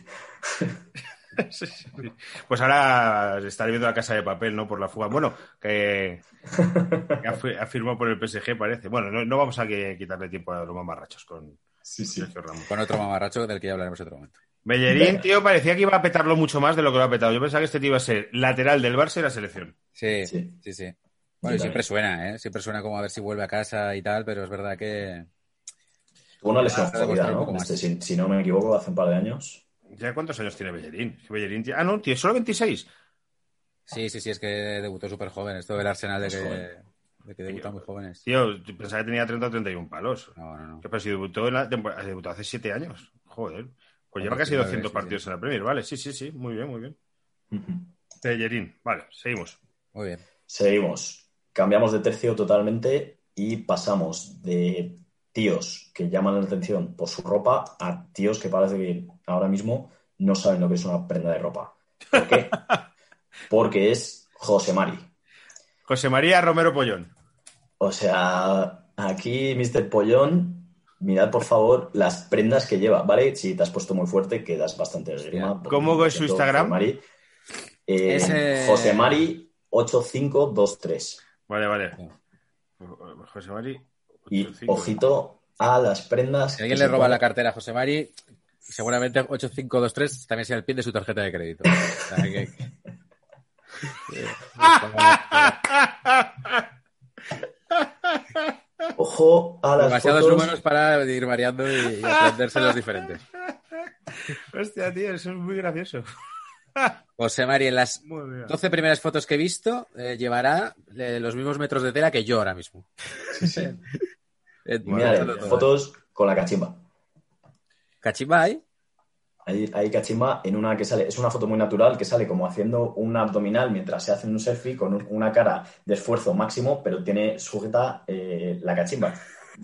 [laughs] [laughs] Sí, sí. Pues ahora está viendo la casa de papel, ¿no? Por la fuga. Bueno, que, [laughs] que ha, fi- ha firmado por el PSG, parece. Bueno, no, no vamos a que- quitarle tiempo a los mamarrachos con Sí, sí. Sergio Ramos. Con otro mamarracho del que ya hablaremos otro momento. Bellerín, tío, parecía que iba a petarlo mucho más de lo que lo ha petado. Yo pensaba que este tío iba a ser lateral del Barça y la selección. Sí, Sí. sí, sí. Bueno, y siempre suena, ¿eh? Siempre suena como a ver si vuelve a casa y tal, pero es verdad que... Tuvo una lesión jodida, un ¿no? poco más. Este, si, si no me equivoco, hace un par de años. ¿Ya cuántos años tiene Bellerín? Bellerín tiene- Ah, no, tiene solo 26. Sí, sí, sí, es que debutó súper joven. Esto del Arsenal de Es que, de que debutan muy jóvenes. Tío, yo pensaba que tenía 30 o 31 palos. No, no, no. Pero si debutó, en la temporada, debutó hace 7 años. Joder. Pues lleva casi 19, 200 sí, partidos sí. en la Premier. Vale, sí, sí, sí. Muy bien, muy bien. Bellerín. Vale, seguimos. Muy bien. Seguimos. Cambiamos de tercio totalmente y pasamos de tíos que llaman la atención por su ropa a tíos que parece que ahora mismo no saben lo que es una prenda de ropa. ¿Por qué? [laughs] Porque es José Mari. José María Romero Pollón. O sea, aquí, Mr. Pollón, mirad por favor las prendas que lleva, ¿vale? Si te has puesto muy fuerte, quedas bastante esgrima. ¿Cómo es su Instagram? José Mari, eh, Ese- José Mari 8523. Vale, vale. José María. Y ojito a las prendas. Si alguien le roba la cartera a José Mari, seguramente 8523 también sea el pin de su tarjeta de crédito. Que- [laughs] Ojo a las Demasiados fotos. números para ir variando y, y aprenderse los diferentes. Hostia, tío, eso es muy gracioso. José Mari, en las Muy bien. 12 primeras fotos que he visto, eh, llevará eh, los mismos metros de tela que yo ahora mismo. [laughs] Eh, Y mira, fotos con la cachimba. Cachimba hay. Hay, hay cachimba en una que sale, es una foto muy natural que sale como haciendo un abdominal mientras se hace un selfie con un- una cara de esfuerzo máximo, pero tiene sujeta eh, la cachimba.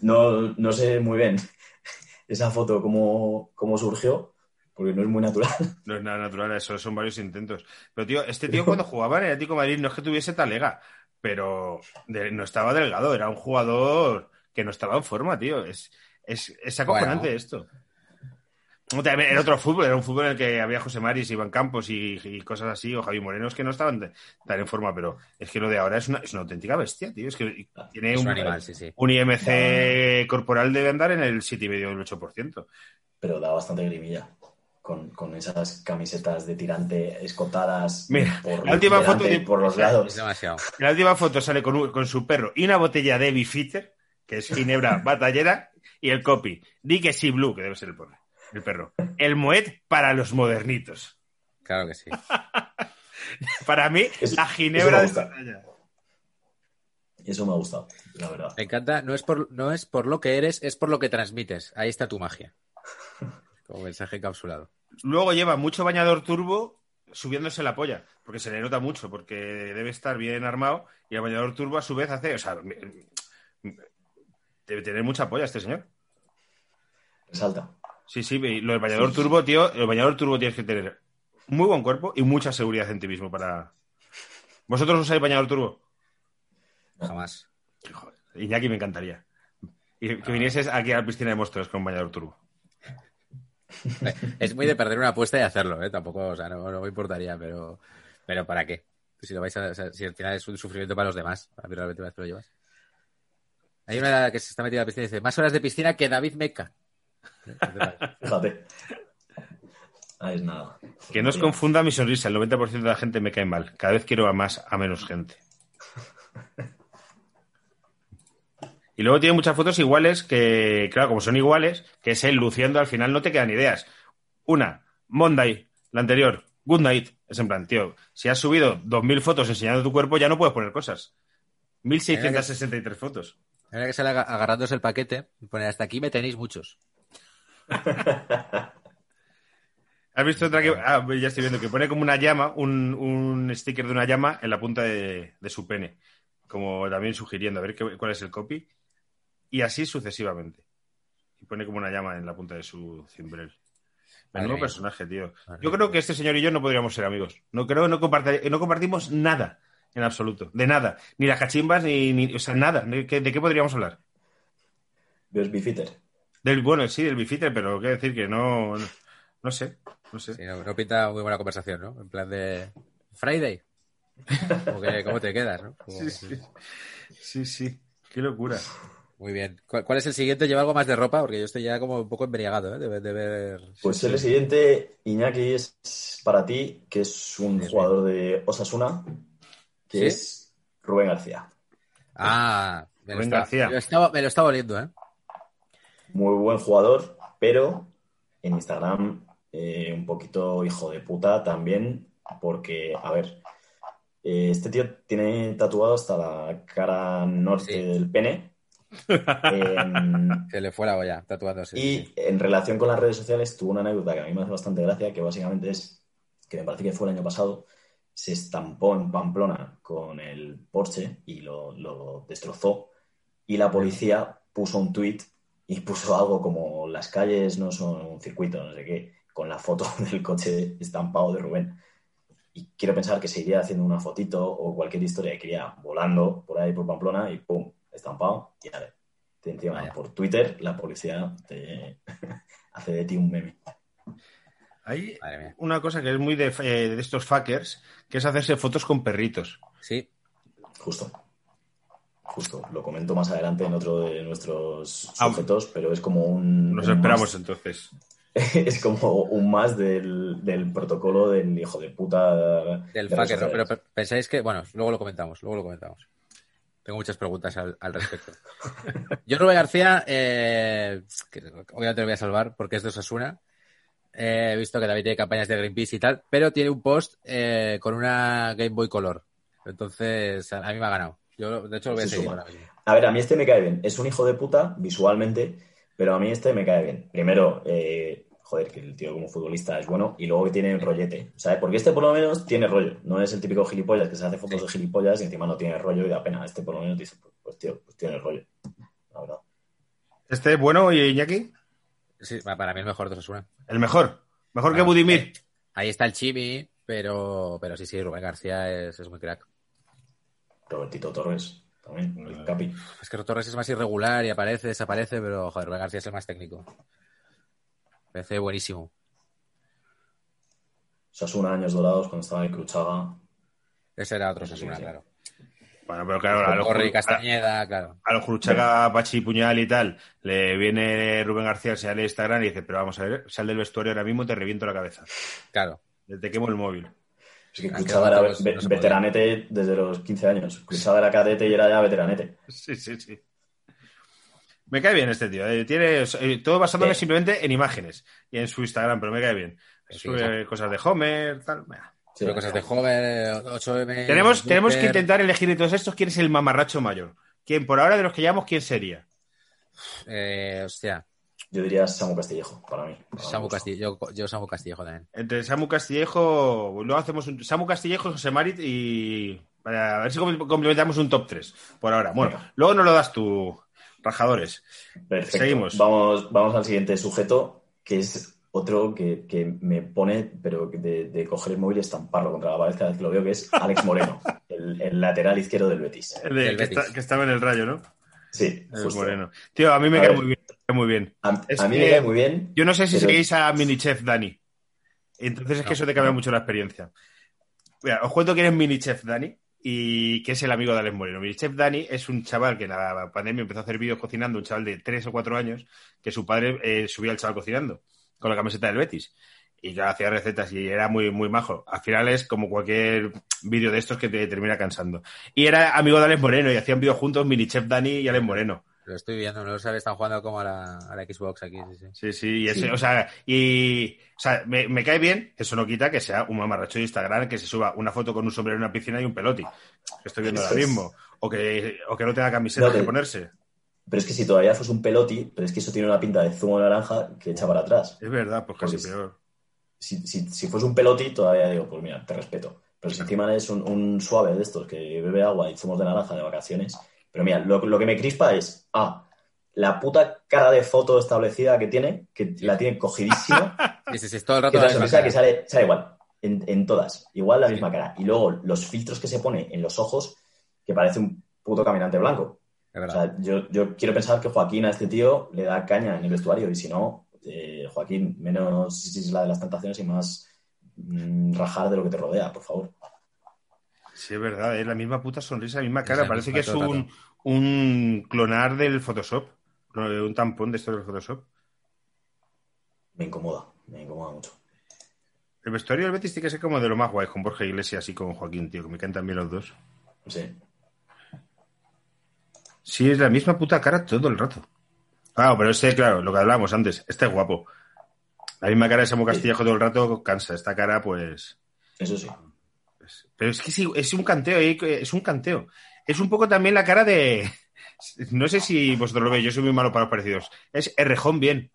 No, no sé muy bien [laughs] esa foto cómo, cómo surgió, porque no es muy natural. [laughs] No es nada natural, eso son varios intentos. Pero, tío, este tío cuando jugaba en el Atlético de Madrid no es que tuviese talega, pero de- no estaba delgado, era un jugador que no estaba en forma, tío. Es, es, es acojonante Bueno. esto. Era otro fútbol, era un fútbol en el que había José Maris, Iván Campos y, y cosas así, o Javi Morenos que no estaban de- tan en forma, pero es que lo de ahora es una, es una auténtica bestia, tío. Es que tiene Es un un, animal, sí, sí. un IMC corporal debe andar en el 7,5 del 8%. Pero da bastante grimilla. Con, con esas camisetas de tirante escotadas Mira, por, la última foto de- por los Es lados. demasiado. La última foto sale con, un- con su perro y una botella de Bifitter, que es ginebra [laughs] batallera, y el copy. Di que sí, Blue, que debe ser el perro. El perro. El Moet para los modernitos. Claro que sí. [laughs] Para mí, Es- la ginebra de eso me esta talla. Eso me ha gustado, la verdad. Me encanta, no es, por, no es por lo que eres, es por lo que transmites. Ahí está tu magia. [laughs] Como mensaje encapsulado. Luego lleva mucho bañador turbo subiéndose la polla, porque se le nota mucho, porque debe estar bien armado, y el bañador turbo a su vez hace, o sea, debe tener mucha polla este señor. Resalta. Sí, sí, y lo del bañador turbo, tío, el bañador turbo tienes que tener muy buen cuerpo y mucha seguridad en ti mismo para... ¿Vosotros usáis bañador turbo? Jamás. Joder, Iñaki me encantaría. Y que vinieses aquí a la piscina de monstruos con bañador turbo. [laughs] Es muy de perder una apuesta y hacerlo, ¿eh? Tampoco, o sea, no, no me importaría, pero, pero ¿para qué? Si lo vais a, o sea, si al final es un sufrimiento para los demás, a mí realmente te lo llevas. Hay una que se está metida a la piscina y dice, más horas de piscina que David Meca. [laughs] Fíjate. Ah, es nada. Que no os confunda mi sonrisa, el 90% de la gente me cae mal. Cada vez quiero a más, a menos gente. Y luego tiene muchas fotos iguales que, claro, como son iguales, que es él luciendo, al final no te quedan ideas. Una, Monday, la anterior, Good Night. Es en plan, tío, si has subido 2.000 fotos enseñando tu cuerpo, ya no puedes poner cosas. 1.663 fotos. Ahora que sale aga- agarrándose el paquete y pone hasta aquí me tenéis muchos. [laughs] ¿Has visto otra que.? Ah, ya estoy viendo que pone como una llama, un, un sticker de una llama en la punta de, de su pene. Como también sugiriendo, a ver qué- cuál es el copy. Y así sucesivamente. Y pone como una llama en la punta de su cimbrel. Menudo mía. personaje, tío. Madre Yo creo que este señor y yo no podríamos ser amigos. No creo, no, comparte- no compartimos nada en absoluto. De nada. Ni las cachimbas, ni, ni- o sea, nada. ¿De qué, de qué podríamos hablar? ¿Ves Bifitter? Del, bueno, sí, del bifitre, pero quiero decir que no, no, no sé, no sé. Sí, no, no pinta muy buena conversación, ¿no? En plan de Friday. [laughs] Como que, ¿Cómo te quedas, no? Como- Sí, sí. Sí, sí. Qué locura. Muy bien. ¿Cuál, cuál es el siguiente? ¿Lleva algo más de ropa? Porque yo estoy ya como un poco embriagado, ¿eh? De, de ver... Pues el siguiente, Iñaki, es para ti, que es un Sí, jugador de Osasuna, que ¿Sí? es Rubén García. Ah, me Rubén García. me lo estaba, me lo estaba oliendo, ¿eh? Muy buen jugador, pero en Instagram eh, un poquito hijo de puta también, porque, a ver, eh, este tío tiene tatuado hasta la cara norte Sí. del pene. Em, Se le fue la olla tatuándose. Y en relación con las redes sociales, tuvo una anécdota que a mí me hace bastante gracia, que básicamente es que me parece que fue el año pasado, se estampó en Pamplona con el Porsche y lo, lo destrozó. Y la policía puso un tuit y puso algo como las calles no son un circuito, no sé qué, con la foto [laughs] del coche estampado de Rubén. Y quiero pensar que seguiría haciendo una fotito o cualquier historia que iría volando por ahí por Pamplona y pum, estampado y vale. Encima, Vaya. por Twitter, la policía te [laughs] hace de ti un meme. Hay una cosa que es muy de, eh, de estos fuckers, que es hacerse fotos con perritos. Sí, Justo. Justo. Lo comento más adelante en otro de nuestros Ah. sujetos, pero es como un. Nos un esperamos más- entonces. [laughs] es como un más del, del protocolo del hijo de puta. del de fucker. Pero pensáis que, bueno, luego lo comentamos, luego lo comentamos. Tengo muchas preguntas al, al respecto. [laughs] Yo, Rubén García, eh, que obviamente lo voy a salvar porque es de Osasuna. Eh, he visto que David tiene campañas de Greenpeace y tal, pero tiene un post eh, con una Game Boy Color. Entonces, a, mí me ha ganado. Yo, de hecho, lo voy a Se seguir suma. ahora mismo. A ver, a mí este me cae bien. Es un hijo de puta visualmente, pero a mí este me cae bien. Primero, eh, joder, que el tío como futbolista es bueno y luego que tiene rollete. ¿Sabes? Porque este por lo menos tiene rollo. No es el típico gilipollas que se hace fotos Sí. de gilipollas y encima no tiene rollo y da pena. Este por lo menos dice, pues, pues, tío, pues tiene rollo. La verdad. ¿Este es bueno, y Iñaki? Sí, para mí el mejor de Osasuna. El mejor. Mejor que Budimir. Ahí está el Chimi, pero, pero sí, sí, Rubén García es, es muy crack. Robertito Torres, también, el Capi. Es que Torres es más irregular y aparece, desaparece, pero joder, Rubén García es el más técnico. Parece buenísimo. Sasuna, años dorados, cuando estaba en Cruchaga. Ese era otro Sasuna, sí. claro. Bueno, pero claro, a los, Corri y a, Castañeda, claro. a los Juruchaga, Pachi Puñal y tal, le viene Rubén García, se sale Instagram y dice, pero vamos a ver, sal del vestuario ahora mismo, te reviento la cabeza. Claro. Te quemo el móvil. Es que Ah, Cruchaga era no podía. veteranete desde los 15 años. Cruchaga era cadete y era ya veteranete. [laughs] Sí, sí, sí. Me cae bien este tío. eh, Tiene eh, todo basándome Sí. simplemente en imágenes y en su Instagram, pero me cae bien. Sí, Sube cosas de Homer, tal. Mira. Sí, Pero cosas de joven, 8M. Tenemos, tenemos que intentar elegir de todos estos quién es el mamarracho mayor. ¿Quién, por ahora de los que llamamos, quién sería? Eh, hostia, Yo diría Samu Castillejo, para mí. Para Samu. Castillo. Yo, yo Samu Castillejo también. Entre Samu Castillejo, luego hacemos un Samu Castillejo, José Marit y. para ver si com- complementamos un top 3 por ahora. Bueno, Venga. luego nos lo das tú, rajadores. Perfecto. Seguimos. Vamos, vamos al siguiente sujeto, que es otro que, que me pone, pero de, de coger el móvil y estamparlo contra la pared cada vez que lo veo, que es Alex Moreno, [laughs] el, el lateral izquierdo del Betis. El de- Del que, Betis. está- que estaba en el rayo, ¿no? Sí, El justo. moreno. Tío, a mí me A cae ver. muy bien. muy. A, mí que- me cae muy bien. Yo no sé si pero- seguís a Minichef Dani. Entonces es que No, eso te cambia no. mucho la experiencia. Mira, os cuento quién es Minichef Dani y que es el amigo de Alex Moreno. Minichef Dani es un chaval que en la pandemia empezó a hacer vídeos cocinando, un chaval de 3 o 4 años, que su padre eh, subía al chaval cocinando con la camiseta del Betis. Y ya hacía recetas y era muy, muy majo. Al final es como cualquier vídeo de estos que te termina cansando. Y era amigo de Alex Moreno y hacían vídeos juntos Minichef Dani y Alex Moreno. Lo estoy viendo, no lo sabes, están jugando como a la, a la Xbox aquí, sí, sí. Sí, sí, y, ese- Sí. o sea, y, o sea, me, me cae bien, eso no quita que sea un mamarracho de Instagram que se suba una foto con un sombrero en una piscina y un peloti, que estoy viendo ahora mismo, o que, o que no tenga camiseta No, que ponerse. Pero es que si todavía fuese un peloti, pero es que eso tiene una pinta de zumo de naranja que echa para atrás. Es verdad, pues casi Pues- peor. Si, si, si fuese un peloti, todavía digo, pues mira, te respeto. Pero si encima es un, un suave de estos que bebe agua y zumos de naranja de vacaciones. Pero mira, lo, lo que me crispa es, ah, la puta cara de foto establecida que tiene, que la tiene cogidísima, [laughs] Sí, sí, sí, todo el que rato es la la misma que sale, sale igual, en, en todas, igual la misma cara. Y luego los filtros que se pone en los ojos, que parece un puto caminante blanco. O sea, yo, yo quiero pensar que Joaquín a este tío le da caña en el vestuario y si no, eh, Joaquín, menos Isla de las Tentaciones y más mm, rajar de lo que te rodea, por favor. Sí, es verdad, es la misma puta sonrisa, la misma cara, parece misma que es un, un clonar del Photoshop, no, un tampón de esto del Photoshop. Me incomoda, me incomoda mucho. El vestuario del Betis tiene que ser como de lo más guay, con Borja Iglesias y con Joaquín, tío, que me caen también los dos. Sí. Sí, es la misma puta cara todo el rato. Claro, pero este, claro, lo que hablábamos antes, este es guapo. La misma cara de Samu Castillejo todo el rato cansa. Esta cara, pues. Eso sí. Pues- pero es que sí, es un canteo, eh, es un canteo. Es un poco también la cara de. [laughs] No sé si vosotros lo veis, yo soy muy malo para los parecidos. Es Errejón bien.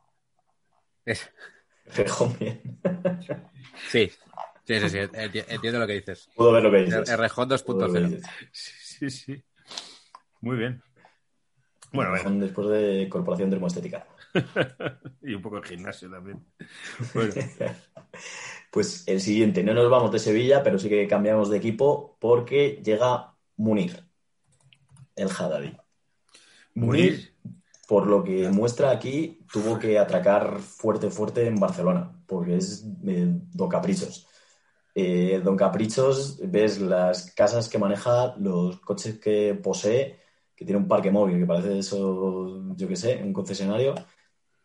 Es- Rejón bien. [laughs] Sí, sí, sí, sí, enti- entiendo lo que dices. Puedo ver lo que dices. El Rejón Puedo ver lo que 2.0. dices. Sí, sí, sí. Muy bien. Bueno, bueno. Rejón después de Corporación Termoestética. [laughs] Y un poco de gimnasio también. Bueno, Pues el siguiente, no nos vamos de Sevilla, pero sí que cambiamos de equipo porque llega Munir, el Haddadi. Munir. por lo que muestra aquí, tuvo que atracar fuerte, fuerte en Barcelona, porque es eh, Don Caprichos. Eh, Don Caprichos, ves las casas que maneja, los coches que posee, que tiene un parque móvil, que parece eso, yo qué sé, un concesionario,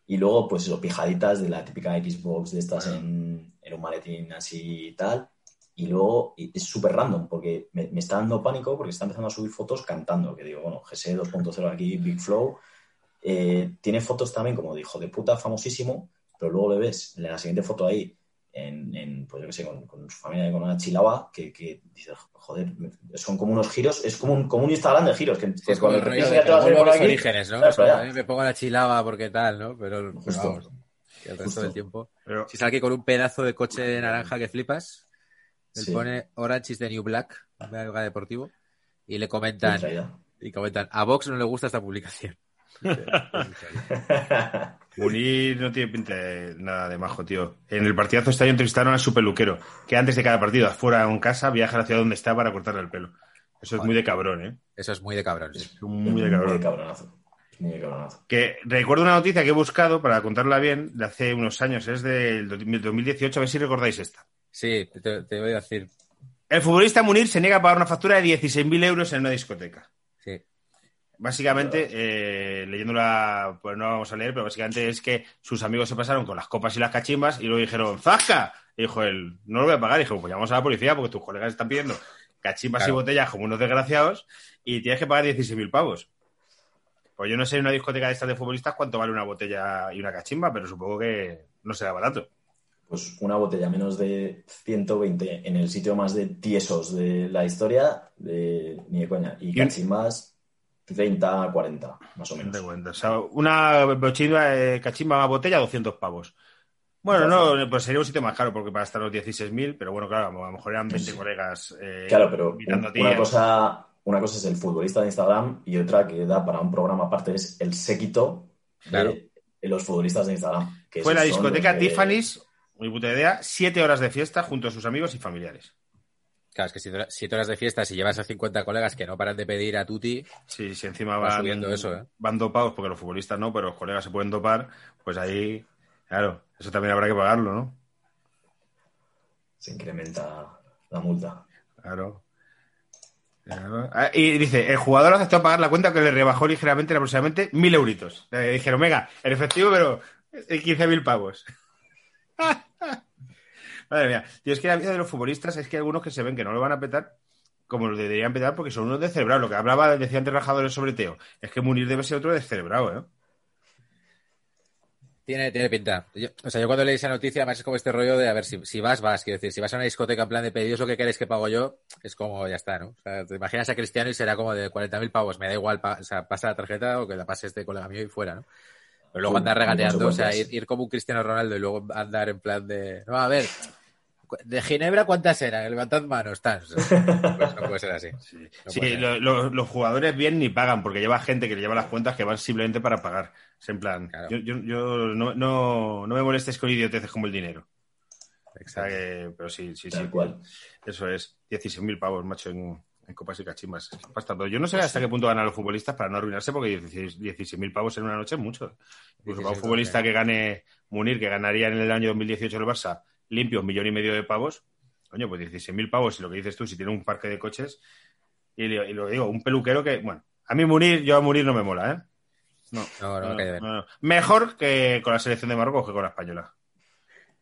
y luego, pues eso, pijaditas de la típica Xbox de estas en, en un maletín así y tal. Y luego y es súper random, porque me, me está dando pánico porque está empezando a subir fotos cantando, que digo, bueno, GS 2.0 aquí, Big Flow. Eh, tiene fotos también como de hijo de puta famosísimo, pero luego le ves en la siguiente foto ahí, en, en, pues yo qué sé, con, con su familia, con una chilaba, que, que dices, joder, son como unos giros, es como un, como un Instagram de giros. Que, Sí, es como el rollo de por mis aquí, orígenes, ¿no? Claro, me pongo la chilaba porque tal, ¿no? Pero, Justo. Que el resto Justo. del tiempo. pero Si sale aquí con un pedazo de coche naranja que flipas, él Sí. pone Orange is the New Black, un belga deportivo, y le comentan, y comentan, a Vox no le gusta esta publicación. [laughs] Munir no tiene pinta de nada de majo, tío. En el partidazo este año entrevistaron a su peluquero, que antes de cada partido, afuera en casa, viaja a la ciudad donde está para cortarle el pelo. Eso es muy de cabrón, ¿eh? Eso es muy de cabrón. sí. Es muy de cabrón. Muy de cabronazo. Que recuerdo una noticia que he buscado para contarla bien de hace unos años, es del 2018, a ver si recordáis esta. Sí, te, te voy a decir, El futbolista Munir se niega a pagar una factura de 16.000 euros en una discoteca. sí. Básicamente, eh, leyéndola, pues no la vamos a leer, pero básicamente es que sus amigos se pasaron con las copas y las cachimbas y luego dijeron, ¡Zasca! Y dijo él, no lo voy a pagar. Y dijo, pues llamamos a la policía porque tus colegas están pidiendo cachimbas Claro. y botellas como unos desgraciados y tienes que pagar 16.000 pavos. Pues yo no sé en una discoteca de estas de futbolistas cuánto vale una botella y una cachimba, pero supongo que no será barato. Pues una botella menos de 120 en el sitio más de tiesos de la historia, de, ni de coña. Y cachimbas 30, 40, más o No menos. O sea, una bochimba, eh, cachimba botella, 200 pavos. Bueno, no, pues sería un sitio más caro porque para estar los 16.000, pero bueno, claro, a lo mejor eran 20 Sí. colegas eh, Claro, pero invitando a ti. una cosa, una cosa es el futbolista de Instagram y otra que da para un programa aparte es el séquito Claro. de los futbolistas de Instagram. que Fue la discoteca que- Tiffany's, muy puta idea, siete horas de fiesta junto a sus amigos y familiares. Claro, es que siete, horas de fiesta, si llevas a 50 colegas que no paran de pedir a Tuti, Sí, sí, encima Va van, subiendo eso, ¿eh? van dopados, porque los futbolistas no, pero los colegas se pueden dopar, pues ahí, claro, eso también habrá que pagarlo, ¿no? Se incrementa la multa. Claro. Ah, Y dice, el jugador aceptó pagar la cuenta que le rebajó ligeramente, aproximadamente mil euritos. Dijeron, venga, en efectivo, pero eh, 15.000 pavos. [laughs] Madre mía. Tío, es que la vida de los futbolistas es que hay algunos que se ven que no lo van a petar como lo deberían empezar porque son unos descerebrados. Lo que hablaba, decía antes Rajadores sobre Teo, es que Munir debe ser otro descerebrado, ¿eh? Tiene, tiene pinta. Yo- o sea, yo cuando leí esa noticia, además es como este rollo de, a ver, si, si vas, vas. Quiero decir, si vas a una discoteca en plan de pedidos lo que queréis que pago yo, es como, ya está, ¿no? O sea, te imaginas a Cristiano y será como de 40.000 pavos. Me da igual, pa- o sea, pasa la tarjeta o que la pase este colega mío y fuera, ¿no? Pero luego andar regateando, o sea, ir, ir como un Cristiano Ronaldo y luego andar en plan de, no, a ver, de Ginebra, ¿cuántas eran? Levantad manos, sea, [laughs] pues no puede ser así. Sí, No Sí, puede ser. lo- lo- los jugadores bien ni pagan porque lleva gente que le lleva las cuentas que van simplemente para pagar. Es en plan, Claro. yo, yo- yo no, no, no me molestes con idioteces como el dinero. Exacto. que- pero sí, sí, sí. Tal cual. Eso es. 16.000 pavos, macho, en, en copas y cachimbas. Todo. Yo no sé hasta qué punto ganan los futbolistas para no arruinarse porque 16 16.000 pavos en una noche es mucho. Incluso para un 16, futbolista que gane Munir, que ganaría en el año 2018 el Barça, limpio un millón y medio de pavos. Coño, pues 16.000 pavos, y lo que dices tú, si tiene un parque de coches. Y, le- y lo digo, un peluquero que, bueno, a mí Munir, yo a Munir no me mola, ¿eh? No, No, no, no, no. Mejor que con la selección de Marruecos que con la española.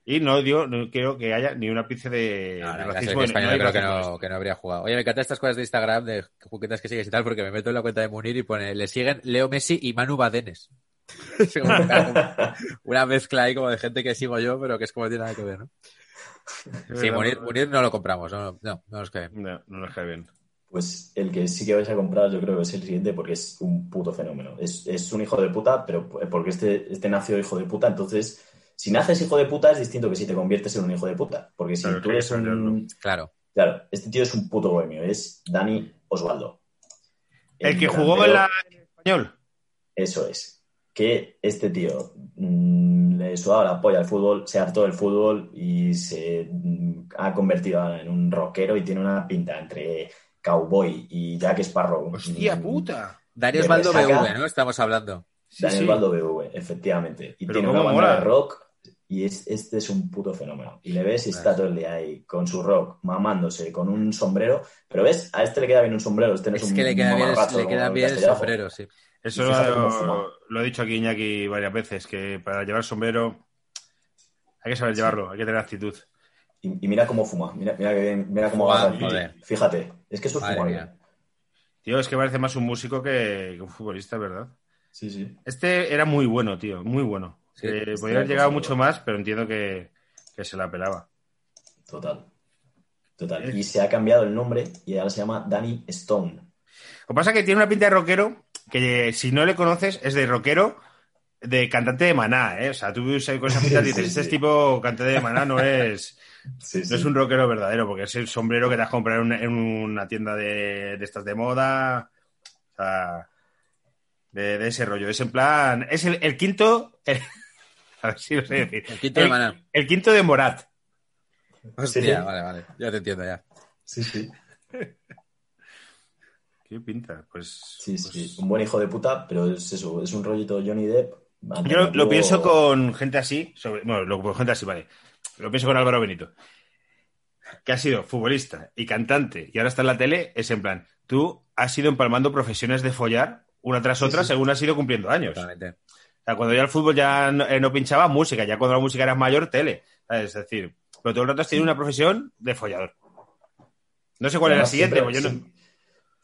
Y no digo, no creo que haya ni una ápice de, No, no, racismo. española hay creo que en no, que no habría jugado. Oye, me encantan estas cosas de Instagram, de juguetes que sigues y tal, porque me meto en la cuenta de Munir y pone, le siguen Leo Messi y Manu Badenes. [laughs] [laughs] Una, mezcla ahí como de gente que sigo yo, pero que es como tiene nada que ver, ¿no? Sí, Munir no lo compramos, no, no, no nos cae. No, no nos cae bien. Pues el que sí que vais a comprar, yo creo que es el siguiente porque es un puto fenómeno. Es, es un hijo de puta, pero porque este, este nació hijo de puta, entonces, si naces hijo de puta es distinto que si te conviertes en un hijo de puta. Porque si Claro, tú eres un... Claro. Claro, este tío es un puto bohemio, es Dani Osvaldo. El que jugó en la en español. Eso es. Que este tío mm, le sudaba la polla al fútbol, se hartó del fútbol y se mm, ha convertido en un rockero y tiene una pinta entre cowboy y Jack Sparrow. ¡Hostia Mm, puta! Dani De Osvaldo resaca. BV, ¿no? Estamos hablando. Sí, Daniel sí. Baldo BV, efectivamente. Y Pero tiene una banda mola. de rock y es, este es un puto fenómeno. Y le ves y está todo el día ahí con su rock, mamándose, con un sombrero. Pero ves, a este le queda bien un sombrero. Este no es, Es un que le queda bien, le queda bien el sombrero, sí. Eso lo, ha dicho aquí Iñaki varias veces, que para llevar sombrero hay que saber llevarlo, hay que tener actitud. Y, y mira cómo fuma, mira, mira, que bien- mira cómo agarra. Fíjate, es que eso es fumar. Tío, es que parece más un músico que, que un futbolista, ¿verdad? Sí, sí. Este era muy bueno, tío, muy bueno. Sí, Eh, este podría haber llegado mucho más, pero entiendo que, que se la pelaba. Total. Total. Y se ha cambiado el nombre y ahora se llama Danny Stone. Lo que pasa es que tiene una pinta de rockero que si no le conoces es de rockero de cantante de maná, ¿eh? O sea, tú ahí con esa pinta y dices, Sí, este sí. tipo cantante de maná no es, [laughs] Sí, no es un rockero verdadero, porque es el sombrero que te has comprado en una, en una tienda de, de estas de moda. O sea, de, de ese rollo. Es en plan, es el, el quinto, [laughs] a ver si lo sé decir. El quinto de Maná. el quinto de Morat. Hostia, Sí. vale, vale. Ya te entiendo ya. Sí, sí. [laughs] ¿Qué pinta? Pues, Sí, pues- sí. Un buen hijo de puta, pero es eso, es un rollito Johnny Depp. Yo lo, pienso con gente así, sobre, bueno, lo, con gente así, vale. Lo pienso con Álvaro Benito, que ha sido futbolista y cantante y ahora está en la tele, es en plan, tú has ido empalmando profesiones de follar una tras Sí, otra sí. según has ido cumpliendo años. Totalmente. O sea, cuando ya el fútbol ya no, eh, no pinchaba música, ya cuando la música era mayor, tele. ¿sabes? Es decir, pero todo el rato has tenido una profesión de follador. No sé cuál era la siguiente, siempre, pues yo no-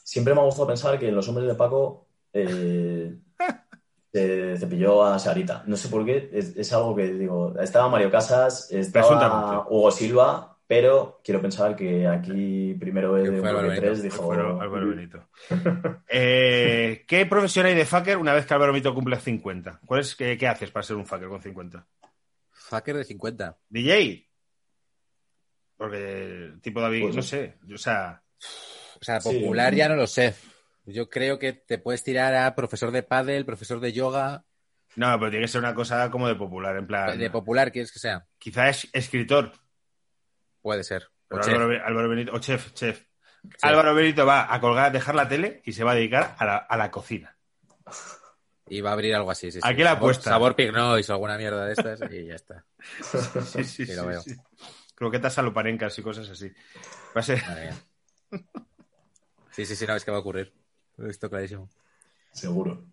siempre me ha gustado pensar que en los hombres de Paco eh, se cepilló a Sarita. No sé por qué, es, es algo que digo. Estaba Mario Casas, estaba. Hugo Silva, pero quiero pensar que aquí primero Que de Álvaro Benito. dijo. Álvaro, Álvaro Benito. Eh, ¿Qué profesión hay de fucker una vez que Álvaro Benito cumple 50? ¿Cuál es, qué, qué haces para ser un fucker con 50? Fucker de 50. ¿DJ? Porque tipo David, Pues no sé. O sea, O sea, Sí. popular ya no lo sé. Yo creo que te puedes tirar a profesor de pádel, profesor de yoga. no, pero tiene que ser una cosa como de popular, en plan. De popular, ¿quieres que sea? Quizás es escritor. Puede ser. O chef. Álvaro, Be- Álvaro Benito, o chef, chef. Álvaro Benito va a colgar, dejar la tele y se va a dedicar a la, a la cocina. Y va a abrir algo así, sí, sí. Aquí la Sabor- apuesta. Sabor Pig Noise o alguna mierda de estas y ya está. [laughs] Sí, sí, Sí, lo veo. Croquetas saloparencas y cosas así. Va a ser. [laughs] Sí, sí, sí, no, es que va a ocurrir. Lo he visto clarísimo. Seguro.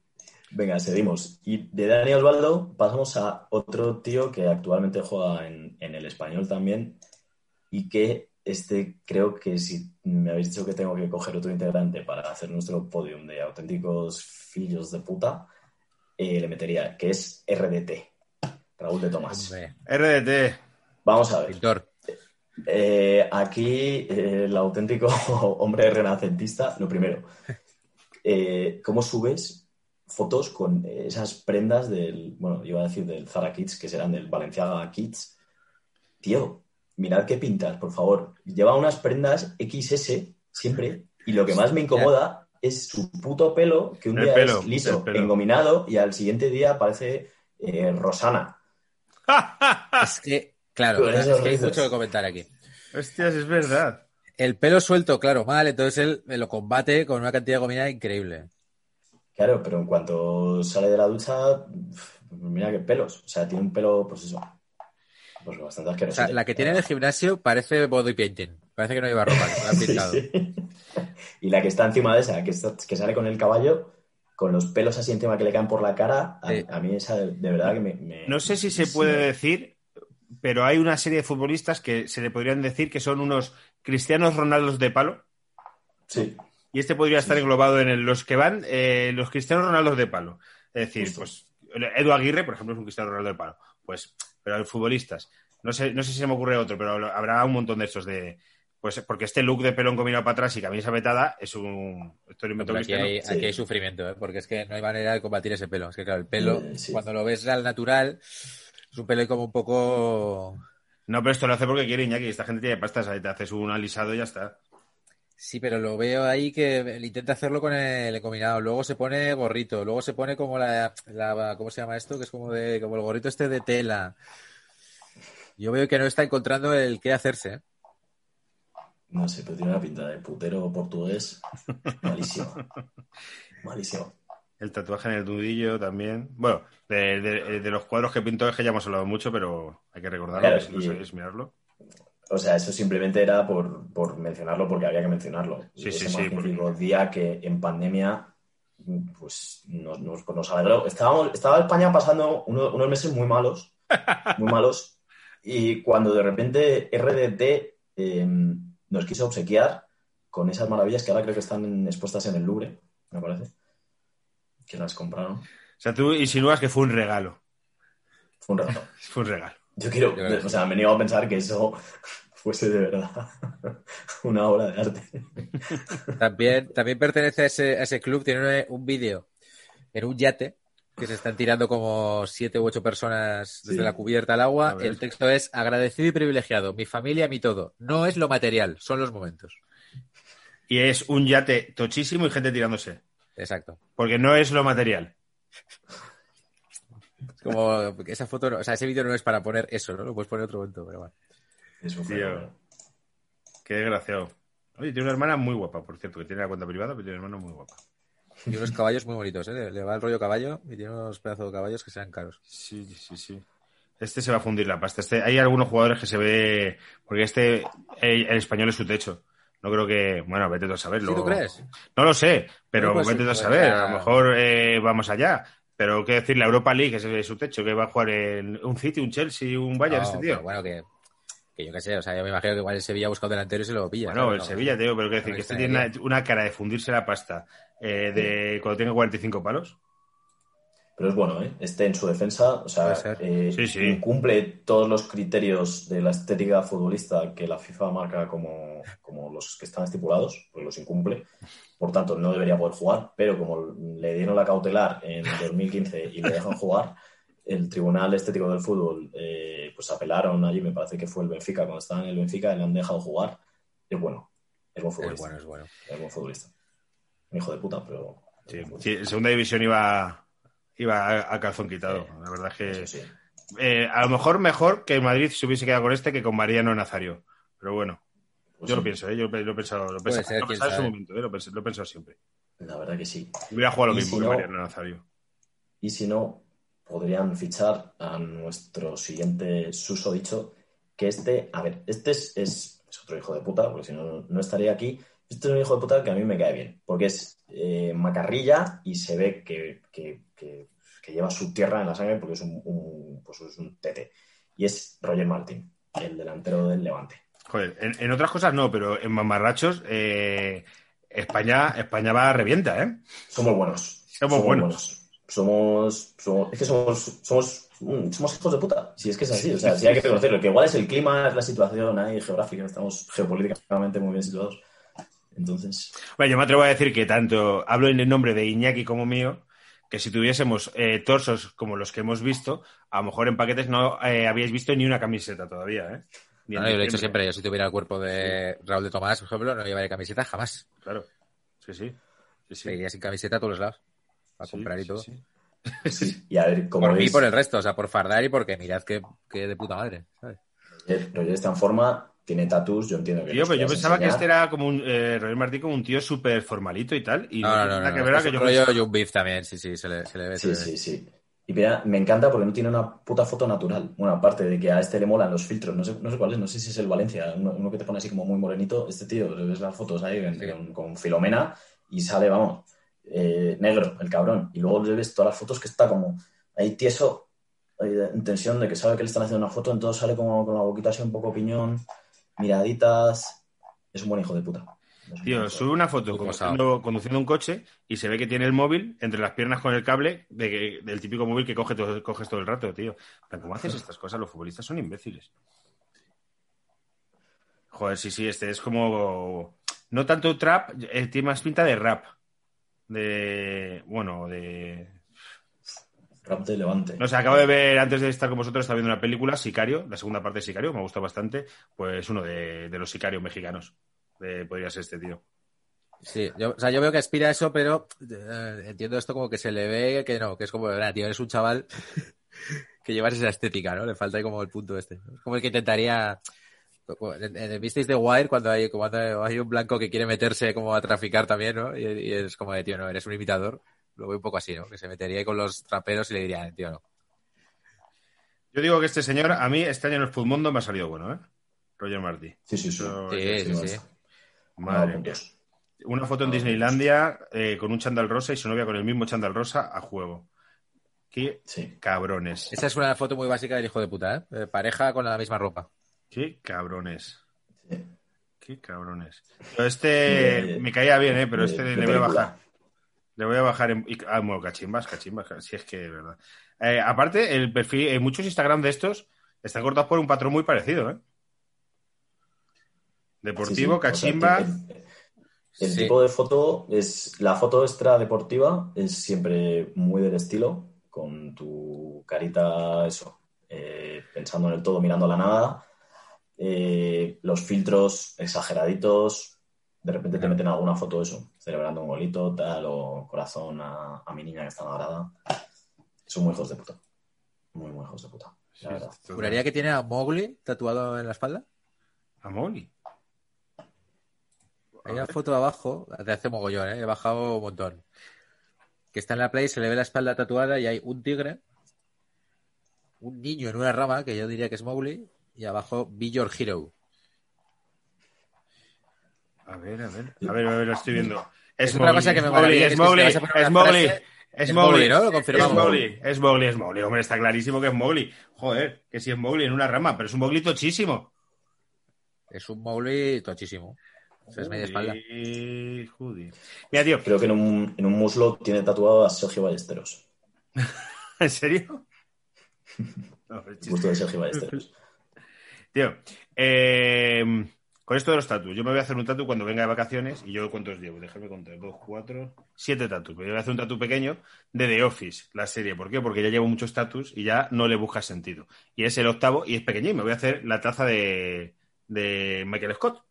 Venga, seguimos. Y de Dani Osvaldo pasamos a otro tío que actualmente juega en, en el español también y que este creo que si me habéis dicho que tengo que coger otro integrante para hacer nuestro podium de auténticos fillos de puta, eh, le metería, que es RDT, Raúl de Tomás. RDT. Vamos a ver. pintor. Eh, aquí eh, el auténtico [laughs] hombre renacentista, lo primero, eh, ¿cómo subes fotos con esas prendas del, bueno, iba a decir del Zara Kids, que serán del Balenciaga Kids? Tío, mirad qué pintas, por favor. Lleva unas prendas XS siempre y lo que más me incomoda es su puto pelo, que un El día pelo, es liso, engominado y al siguiente día parece eh, Rosana. Es que, claro, es que hay mucho que comentar aquí. Hostias, es verdad. El pelo suelto, claro, mal, entonces él me lo combate con una cantidad de gomina increíble. Claro, pero en cuanto sale de la ducha, mira qué pelos. O sea, tiene un pelo, pues eso, pues bastante O asqueroso. sea, la que tiene en el gimnasio parece body painting. Parece que no lleva ropa, que se la han [laughs] pintado. Y la que está encima de esa, que, está- que sale con el caballo, con los pelos así encima que le caen por la cara, a, Sí. a mí esa de, de verdad que me, me- No sé si se puede decir, pero hay una serie de futbolistas que se le podrían decir que son unos cristianos Ronaldos de palo. Sí, Y este podría estar englobado en el- los que van, eh, los cristianos Ronaldos de palo. Es decir, Justo. pues Edu Aguirre, por ejemplo, es un cristiano Ronaldo de palo. Pues, pero hay futbolistas. No sé, no sé si se me ocurre otro, pero habrá un montón de estos de. Pues porque este look de pelo encominado para atrás y camisa vetada es un. Esto lo aquí hay, Sí. aquí hay sufrimiento, ¿eh? porque es que no hay manera de combatir ese pelo. Es que, claro, el pelo, Eh, sí. cuando lo ves al natural, es un pelo ahí como un poco. No, pero esto lo hace porque quiere Iñaki. Esta gente tiene pastas, ahí te haces un alisado y ya está. Sí, pero lo veo ahí que él intenta hacerlo con el encominado. Luego se pone gorrito, luego se pone como la, la- ¿cómo se llama esto? Que es como de, como el gorrito este de tela. Yo veo que no está encontrando el qué hacerse. ¿eh? no sé, pero tiene una pinta de putero portugués malísimo. [laughs] Malísimo. El tatuaje en el nudillo también. Bueno, de, de- de los cuadros que pintó es que ya hemos hablado mucho, pero hay que recordarlo, Claro, que si no y- sabéis mirarlo. O sea, eso simplemente era por, por mencionarlo porque había que mencionarlo. Sí, Y sí, ese sí, día que en pandemia pues nos, nos, nos alegró. Estábamos, estaba España pasando uno- unos meses muy malos, [laughs] muy malos, y cuando de repente RDT eh, nos quiso obsequiar con esas maravillas que ahora creo que están expuestas en el Louvre, me parece, que las compraron. O sea, tú insinúas que fue un regalo. Fue un regalo. [laughs] Fue un regalo. Yo quiero, o sea, me niego a pensar que eso [laughs] fuese de verdad [laughs] una obra de arte. También, también pertenece a ese, a ese club, tiene un vídeo en un yate que se están tirando como siete u ocho personas desde Sí. la cubierta al agua. El texto es agradecido y privilegiado, mi familia, mi todo. No es lo material, son los momentos. Y es un yate tochísimo y gente tirándose. Exacto. Porque no es lo material. Es como que esa foto, no- o sea, ese vídeo no es para poner eso, ¿no? Lo puedes poner otro momento, pero bueno. Es un Tío. Qué desgraciado. Oye, tiene una hermana muy guapa, por cierto, que tiene la cuenta privada, pero tiene una hermana muy guapa. Y unos caballos muy bonitos, ¿eh? Le, le va el rollo caballo y tiene unos pedazos de caballos que sean caros. Sí, sí, sí. Este se va a fundir la pasta. Este, hay algunos jugadores que se ve. Porque este, el, el español es su techo. No creo que. Bueno, vete tú a saberlo. ¿Sí tú crees? No lo sé, pero pues, vete tú a pues, saber. A lo mejor eh, vamos allá. Pero qué decir, la Europa League es su techo, que va a jugar en un City, un Chelsea, un Bayern, No, este tío. bueno, que, que yo qué sé, o sea, yo me imagino que igual el Sevilla busca un delantero y se lo pilla. Bueno, ¿sabes? el No, Sevilla, tío, pero qué decir, que este tiene una cara de fundirse la pasta eh, de cuando tiene 45 palos. Pero es bueno, ¿eh? Este en su defensa, o sea, eh, Sí, sí. cumple todos los criterios de la estética futbolista que la FIFA marca como, como los que están estipulados, pues los incumple. Por tanto, no debería poder jugar, pero como le dieron la cautelar en 2015 y le dejan jugar, el Tribunal Estético del Fútbol, eh, pues apelaron allí, me parece que fue el Benfica, cuando estaba en el Benfica, le han dejado jugar. Es bueno, es buen Es futbolista. bueno, es bueno. Es buen futbolista. Un hijo de puta, pero. es sí, en segunda división iba, iba a, a calzón quitado. La verdad es que. Eso sí. eh, a lo mejor mejor que Madrid se hubiese quedado con este que con Mariano Nazario. Pero bueno, Pues yo lo sí, pienso, ¿eh? yo lo he pensado, lo he pensado, ser, lo he quién pensado en su sabe. momento, ¿eh? lo, he pensado, lo he pensado siempre. La verdad que sí. Hubiera jugado lo mismo si que no- Mariano Nazario. Y si no, podrían fichar a nuestro siguiente susodicho, que este, a ver, este es, es- es otro hijo de puta, porque si no, no estaría aquí. Este es un hijo de puta que a mí me cae bien, porque es eh, macarrilla y se ve que, que- que- que lleva su tierra en la sangre porque es un, un- pues es un tete. Y es Roger Martín, el delantero del Levante. Joder, en, en otras cosas no, pero en mamarrachos eh, España, España va a revienta, ¿eh? Somos buenos. Somos buenos. Somos, somos- es que somos, somos, mm, somos hijos de puta. Si es que es así, o sea, si hay que reconocerlo, que igual es el clima, es la situación ahí geográfica, estamos geopolíticamente muy bien situados. Entonces, Bueno, yo me atrevo a decir que tanto hablo en el nombre de Iñaki como mío, que si tuviésemos eh, torsos como los que hemos visto, a lo mejor en paquetes no eh, habíais visto ni una camiseta todavía, ¿eh? Ni No, yo lo he dicho siempre, yo si tuviera el cuerpo de Raúl de Tomás, por ejemplo, no llevaría camiseta jamás. Claro. Sí, sí. Sí, sí. Me iría sin camiseta a todos los lados. Para Sí, comprar y sí, todo. sí. y a ver, [laughs] como Por mí y por el resto, o sea, por fardar y porque mirad que, que de puta madre, ¿sabes? Roger está en forma, tiene tatus, yo entiendo que Tío, pero yo pensaba que enseñar. este era como un eh, Roger Martí como un tío súper formalito y tal. Y No, no, no, nada no, que no, que un yo rollo pensaba- Beef también, sí, sí, se le, se le ve. se Sí, le ve. sí, sí. Y mira, me encanta porque no tiene una puta foto natural. Bueno, aparte de que a este le molan los filtros, no sé, no sé cuál es, no sé si es el Valencia, uno, uno que te pone así como muy morenito. Este tío, le ves las fotos ahí en- Sí. con, con Filomena y sale, vamos, eh, negro, el cabrón. Y luego le ves todas las fotos que está como ahí tieso, ahí de- en tensión de que sabe que le están haciendo una foto, entonces sale como con la boquita así un poco piñón, miraditas. Es un buen hijo de puta. Tío, sube una foto conduciendo, conduciendo un coche y se ve que tiene el móvil entre las piernas con el cable de que- del típico móvil que coge todo- coges todo el rato, tío. Pero ¿Cómo haces estas cosas? Los futbolistas son imbéciles. Joder, sí, sí, este es como... No tanto trap, eh, tiene más pinta de rap. De... Bueno, de... Rap de Levante. No sé, acabo de ver, antes de estar con vosotros, estaba viendo una película, Sicario, la segunda parte de Sicario, me gusta bastante. Pues uno de, de los sicarios mexicanos. De- podría ser este tío. Sí, yo, o sea, yo veo que aspira a eso, pero eh, entiendo esto como que se le ve que no, que es como, "Ah, tío, eres un chaval que llevas esa estética, ¿no? Le falta ahí como el punto este. Es como el que intentaría... en- en- ¿Visteis The Wire cuando hay, cuando hay un blanco que quiere meterse como a traficar también, ¿no? Y, y es como de, tío, no, eres un imitador. Lo veo un poco así, ¿no? Que se metería ahí con los traperos y le diría, tío, no. Yo digo que este señor, a mí este año en el Mundo me ha salido bueno, ¿eh? Roger Martí. Sí, sí, sí. Eso- Sí, sí, sí. Madre mía. Una foto en Disneylandia eh, con un chándal rosa y su novia con el mismo chándal rosa a juego. Qué Sí. cabrones. Esa es una foto muy básica del hijo de puta, ¿eh? Eh, Pareja con la misma ropa. Qué cabrones. Sí. Qué cabrones. Pero este me caía bien, ¿eh? Pero este le voy a película. bajar. Le voy a bajar en... Ah, bueno, cachimbas, cachimbas. Si es que, de verdad. Eh, aparte, el perfil, en muchos Instagram de estos están cortados por un patrón muy parecido, ¿eh? Deportivo, Sí, sí. O sea, cachimba. el- el Sí. tipo de foto es. La foto extra deportiva es siempre muy del estilo, con tu carita, eso, eh, pensando en el todo, mirando a la nada. Eh, los filtros exageraditos. De repente te meten alguna foto, eso, celebrando un golito, tal, o corazón a, a mi niña que está malgrada. Son muy hijos de puta. Muy, muy hijos de puta. La verdad. ¿Juraría que tiene a Mowgli tatuado en la espalda? A Molly. Hay una foto abajo, de hace mogollón, ¿eh? he bajado un montón. Que está en la play, se le ve la espalda tatuada y hay un tigre, un niño en una rama, que yo diría que es Mowgli, y abajo Be Your Hero. A ver, a ver. A ver, a ver, lo estoy viendo. Es, Es Mowgli, cosa que me es Mowgli, es es que Mowgli, es Mowgli, es es ¿no? Lo es confirmamos. Mowgli, es Mowgli, es Mowgli. Hombre, está clarísimo que es Mowgli. Joder, que sí es Mowgli en una rama, pero es un Mowgli tochísimo. Es un Mowgli tochísimo. O sea, es media espalda. Joder. Mira, tío, Creo que en un, en un muslo tiene tatuado a Sergio Ballesteros. [laughs] ¿en serio? [laughs] No, es gusto de Sergio Ballesteros. Tío, eh, con esto de los tatus, yo me voy a hacer un tatu cuando venga de vacaciones y yo cuántos llevo, déjame contar, dos, cuatro, siete tatus. Me voy a hacer un tatu pequeño de The Office, la serie. ¿Por qué? Porque ya llevo muchos tatus y ya no le busca sentido. Y es el octavo y es pequeño y me voy a hacer la taza de, de Michael Scott.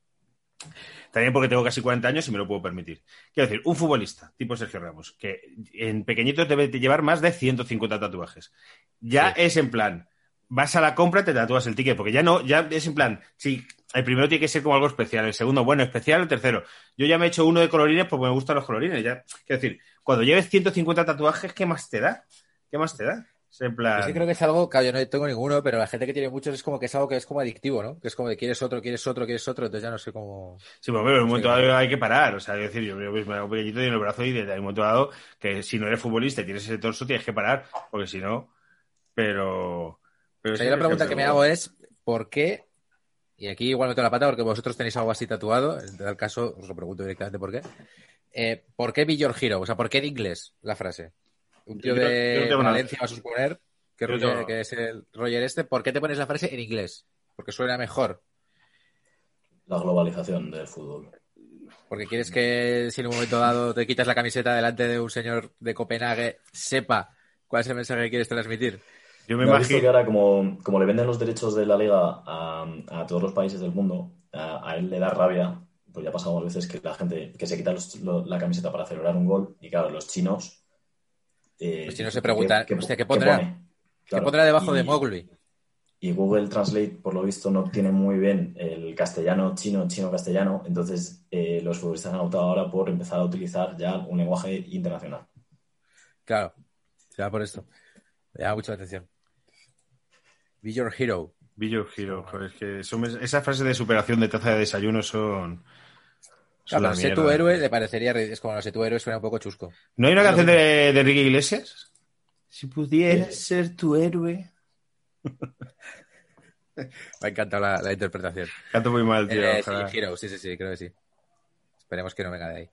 También porque tengo casi 40 años y me lo puedo permitir. Quiero decir, un futbolista tipo Sergio Ramos, que en pequeñitos debe de llevar más de 150 tatuajes. Ya Sí. es en plan, vas a la compra, te tatúas el ticket, porque ya no, ya es en plan, sí, el primero tiene que ser como algo especial, el segundo, bueno, especial, el tercero. Yo ya me he hecho uno de colorines porque me gustan los colorines, ya. Quiero decir, cuando lleves 150 tatuajes, ¿qué más te da? ¿Qué más te da? Es en plan... Yo sí creo que es algo, claro, yo no tengo ninguno, pero la gente que tiene muchos es como que es algo que es como adictivo, ¿no? Que es como de quieres otro, quieres otro, quieres otro, entonces ya no sé cómo... Sí, pero en un momento dado hay que parar. O sea, es decir, yo me hago pequeñito y en el brazo y desde un momento dado que si no eres futbolista y tienes ese torso tienes que parar, porque si no, pero... pero O sea, sí, yo la pregunta que me hago es, ¿por qué? y aquí igual meto la pata porque vosotros tenéis algo así tatuado, en tal caso os lo pregunto directamente por qué. Eh, ¿Por qué Be Your Hero? O sea, ¿por qué en inglés la frase? Un tío Yo no- yo no de. Valencia, vas a suponer, que, Yo Roger- no. que es el Roger este, ¿por qué te pones la frase en inglés? Porque suena mejor. La globalización del fútbol. Porque quieres que si en un momento dado te quitas la camiseta delante de un señor de Copenhague, sepa cuál es el mensaje que quieres transmitir. Yo me ¿No visto que imagino. ahora, como, como le venden los derechos de la liga a, a todos los países del mundo, a, a él le da rabia, pues ya ha pasado veces que la gente que se quita los- lo- la camiseta para celebrar un gol, y claro, los chinos. eh, Los chinos se preguntan, hostia, ¿qué pondrá? ¿Qué Claro, pondrá debajo y- de Mowgli? Y Google Translate, por lo visto, no tiene muy bien el castellano, chino, chino, castellano. Entonces, eh, los futbolistas han optado ahora por empezar a utilizar ya un lenguaje internacional. Claro, ya por esto. Me llama mucha atención. Be Your Hero. Be Your Hero, joder, es que son- esas frases de superación de taza de desayuno son. son Claro, sé tu héroe le parecería, es como no sé tu héroe suena un poco chusco. ¿No hay una canción de, de Enrique Iglesias? Si pudieras Sí. ser tu héroe. [laughs] Me ha encantado la, la interpretación. Canto muy mal, tío. Eh, sí. Hero, sí, sí, sí, creo que sí. Esperemos que no venga de ahí.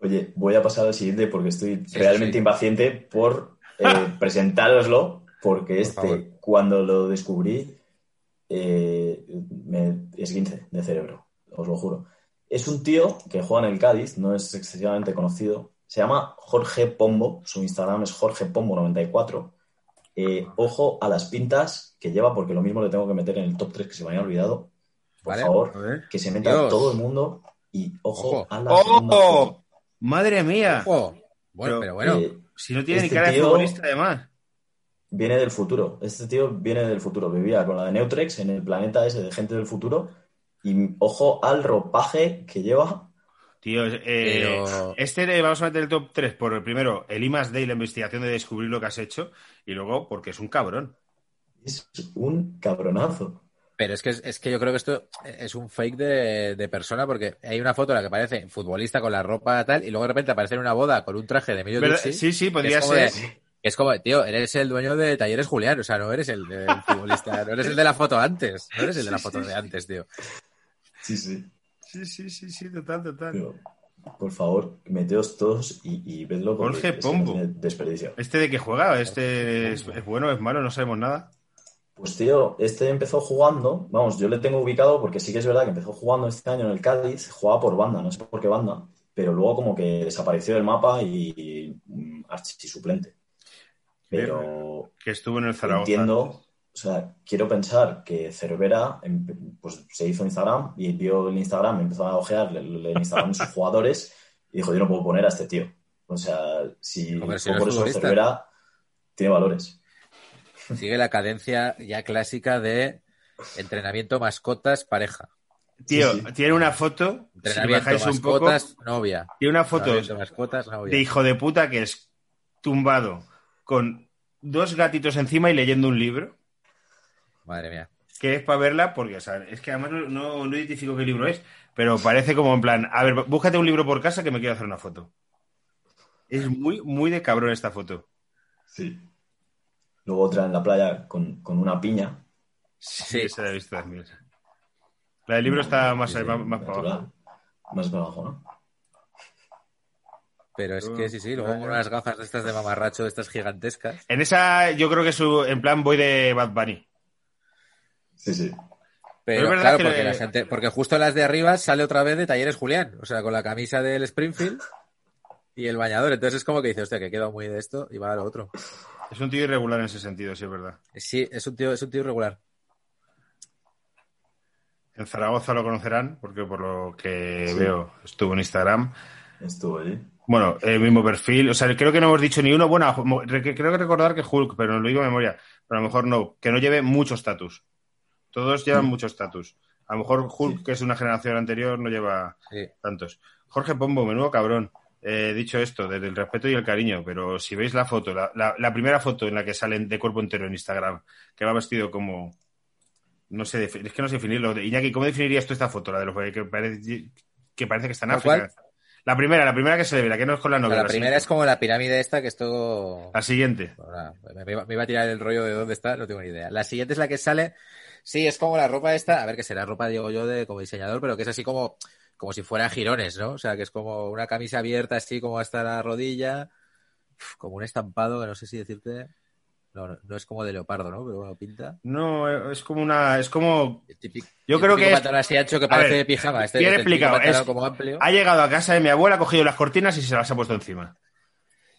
Oye, voy a pasar al siguiente porque estoy Sí, realmente sí. impaciente por eh, [laughs] presentároslo, porque este, favor. cuando lo descubrí, eh, me esguince de cerebro, os lo juro. Es un tío que juega en el Cádiz, no es excesivamente conocido. Se llama Jorge Pombo, su Instagram es jorgepombo94. Eh, ojo a las pintas que lleva, porque lo mismo le tengo que meter en el top 3 que se me había olvidado. Por Vale. favor, que se meta Dios. todo el mundo y ojo, Ojo. a la segunda foto. ¡Madre mía! Ojo. Bueno, Pero, pero bueno. Eh, Si no tiene ni Este cara de tío- futbolista, además. Viene del futuro. Este tío viene del futuro. Vivía con la de Neutrex en el planeta ese de gente del futuro. Y ojo al ropaje que lleva. Tío, eh, Pero- este le vamos a meter el top 3 por el primero, el I más D y la investigación de descubrir lo que has hecho, y luego porque es un cabrón. Es un cabronazo. Pero es que, es que yo creo que esto es un fake de, de persona porque hay una foto en la que parece futbolista con la ropa tal y luego de repente aparece en una boda con un traje de medio. Dixie, Sí, sí, podría ser. de- Es como, tío, eres el dueño de Talleres Julián, o sea, no eres el, el futbolista, no eres el de la foto antes, no eres el de la foto sí, de sí. antes, tío. Sí, sí. Sí, sí, sí, sí, total, total. Pero, por favor, meteos todos y, y vedlo. Jorge no Pombo. desperdicio. ¿Este de qué juega? ¿Este es, es bueno, es malo? No sabemos nada. Pues tío, este empezó jugando, vamos, yo le tengo ubicado porque sí que es verdad que empezó jugando este año en el Cádiz, jugaba por banda, no sé por qué banda, pero luego como que desapareció del mapa y, y mm, archisuplente. Pero Que estuvo en el Zaragoza. entiendo, o sea, quiero pensar que Cervera em- pues, se hizo Instagram y vio el Instagram, empezó a ojear el, el Instagram de sus [laughs] jugadores y dijo, yo no puedo poner a este tío. O sea, si Hombre, si por eso futbolista. Cervera tiene valores. Sigue la cadencia ya clásica de entrenamiento mascotas pareja. Tío, Sí, sí. tiene una foto, si Entrenamiento bajáis un poco, mascotas, novia. tiene una foto Entrenamiento mascotas, novia. de hijo de puta que es tumbado con dos gatitos encima y leyendo un libro, Madre mía. que es para verla, porque o sea, es que además no, no, no identifico qué libro es, pero parece como en plan, a ver, búscate un libro por casa que me quiero hacer una foto. Es muy, muy de cabrón esta foto. Sí. Luego otra en la playa con, con una piña. Sí. Esa la he visto también. La del libro está más, Sí, sí, más, más para abajo. Más para abajo, ¿no? Pero es que sí, sí, luego con unas gafas de estas de mamarracho, de estas gigantescas. En esa, yo creo que su, en plan voy de Bad Bunny. Sí, sí. Pero es verdad claro, que porque le- la gente, porque justo en las de arriba sale otra vez de Talleres Julián, o sea, con la camisa del Springfield y el bañador. Entonces es como que dice, hostia, que he quedado muy de esto y va a lo otro. Es un tío irregular en ese sentido, sí es verdad. Sí, es un tío, es un tío irregular. En Zaragoza lo conocerán, porque por lo que Sí. veo estuvo en Instagram. Estuvo allí. Bueno, el mismo perfil. O sea, creo que no hemos dicho ni uno. Bueno, creo que recordar que Hulk, pero no lo digo de memoria. Pero a lo mejor no. Que no lleve mucho estatus. Todos llevan Mm. mucho estatus. A lo mejor Hulk, Sí. que es una generación anterior, no lleva Sí. tantos. Jorge Pombo, menudo cabrón. Eh, dicho esto, desde el respeto y el cariño, pero si veis la foto, la, la- la primera foto en la que salen de cuerpo entero en Instagram, que va vestido como. No sé, es que no sé definirlo. Iñaki, ¿cómo definirías tú esta foto? La de los que parece que, parece que está en ¿Cuál, África. La primera, la primera que se le ve, la que no es con la novia. la primera es como la pirámide esta, que esto... La siguiente. Me, iba, me iba a tirar el rollo de dónde está, no tengo ni idea. La siguiente es la que sale, Sí, es como la ropa esta, a ver, que será ropa, digo yo, de como diseñador, pero que es así como, como si fuera girones, ¿no? O sea, que es como una camisa abierta así como hasta la rodilla, como un estampado que no sé si decirte. No, no, no es como de leopardo, ¿no? Pero bueno, pinta. No, es como una. Es como. El típico- Yo el creo que es- así ancho que A parece ver, de pijama. Este, bien explicado, es- como amplio. Ha llegado a casa de mi abuela, ha cogido las cortinas y se las ha puesto encima.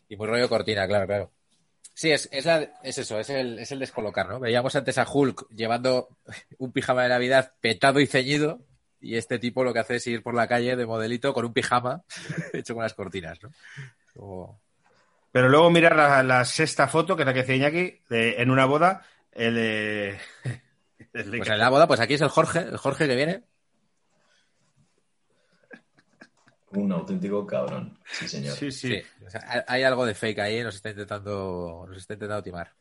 Y muy rollo cortina, claro, claro. Sí, es, es, la- es eso, es el, es el descolocar, ¿no? Veíamos antes a Hulk llevando [laughs] un pijama de Navidad petado y ceñido, y este tipo lo que hace es ir por la calle de modelito con un pijama [laughs] hecho con las cortinas, ¿no? Como- Pero luego mirar la, la sexta foto, que es la que decía Iñaki, de- en una boda, el de. [laughs] el de- Pues en la boda, pues aquí es el Jorge, el Jorge que viene. Un auténtico cabrón. Sí, señor. Sí, sí. Sí, o sea, hay- hay algo de fake ahí, nos está intentando, nos está intentando timar.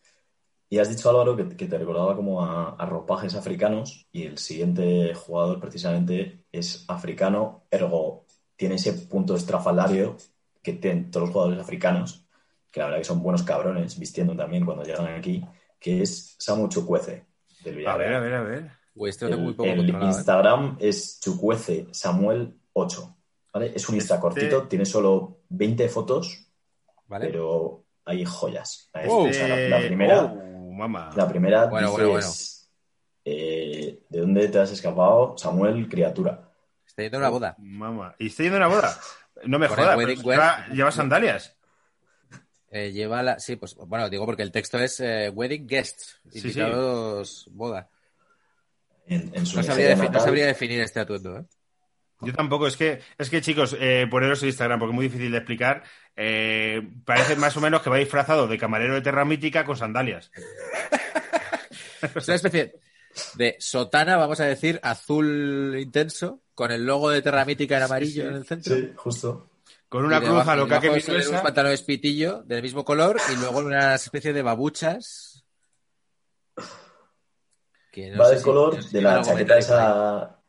Y has dicho, Álvaro, que, que te recordaba como a, a ropajes africanos y el siguiente jugador precisamente es africano, ergo tiene ese punto estrafalario que tienen todos los jugadores africanos, que la verdad que son buenos cabrones, vistiendo también cuando llegan aquí, que es Samu Chukwueze, del A ver, a ver, a ver. Uy, este tengo muy El, poco el. ¿eh? Instagram es Chukwueze Samuel 8, ¿vale? Es un Insta Este- cortito, tiene solo 20 fotos, ¿Vale? pero hay joyas. Wow. O sea, la, la primera... Oh, mamá. La primera Bueno, dices, bueno, eh, ¿de dónde te has escapado, Samuel, criatura? Está yendo a una boda. Mamá. ¿Y está yendo a una boda? No me el jodas. lleva sandalias. Eh, lleva la. Sí, pues bueno, digo porque el texto es eh, Wedding Guests, Sí, invitados boda. En, en su No sabría, no sabría definir este atuendo, ¿eh? Yo tampoco, es que, es que chicos, eh, poneros en Instagram porque es muy difícil de explicar. eh, parece más o menos que va disfrazado de camarero de Terra Mítica con sandalias. Es una especie de sotana, vamos a decir, azul intenso, con el logo de Terra Mítica en amarillo sí, en el centro. Sí, justo. Con una cruz a lo que ha que unos pantalones pitillo del mismo color y luego una especie de babuchas. Que no Va del si- color no sé si de la chaqueta esa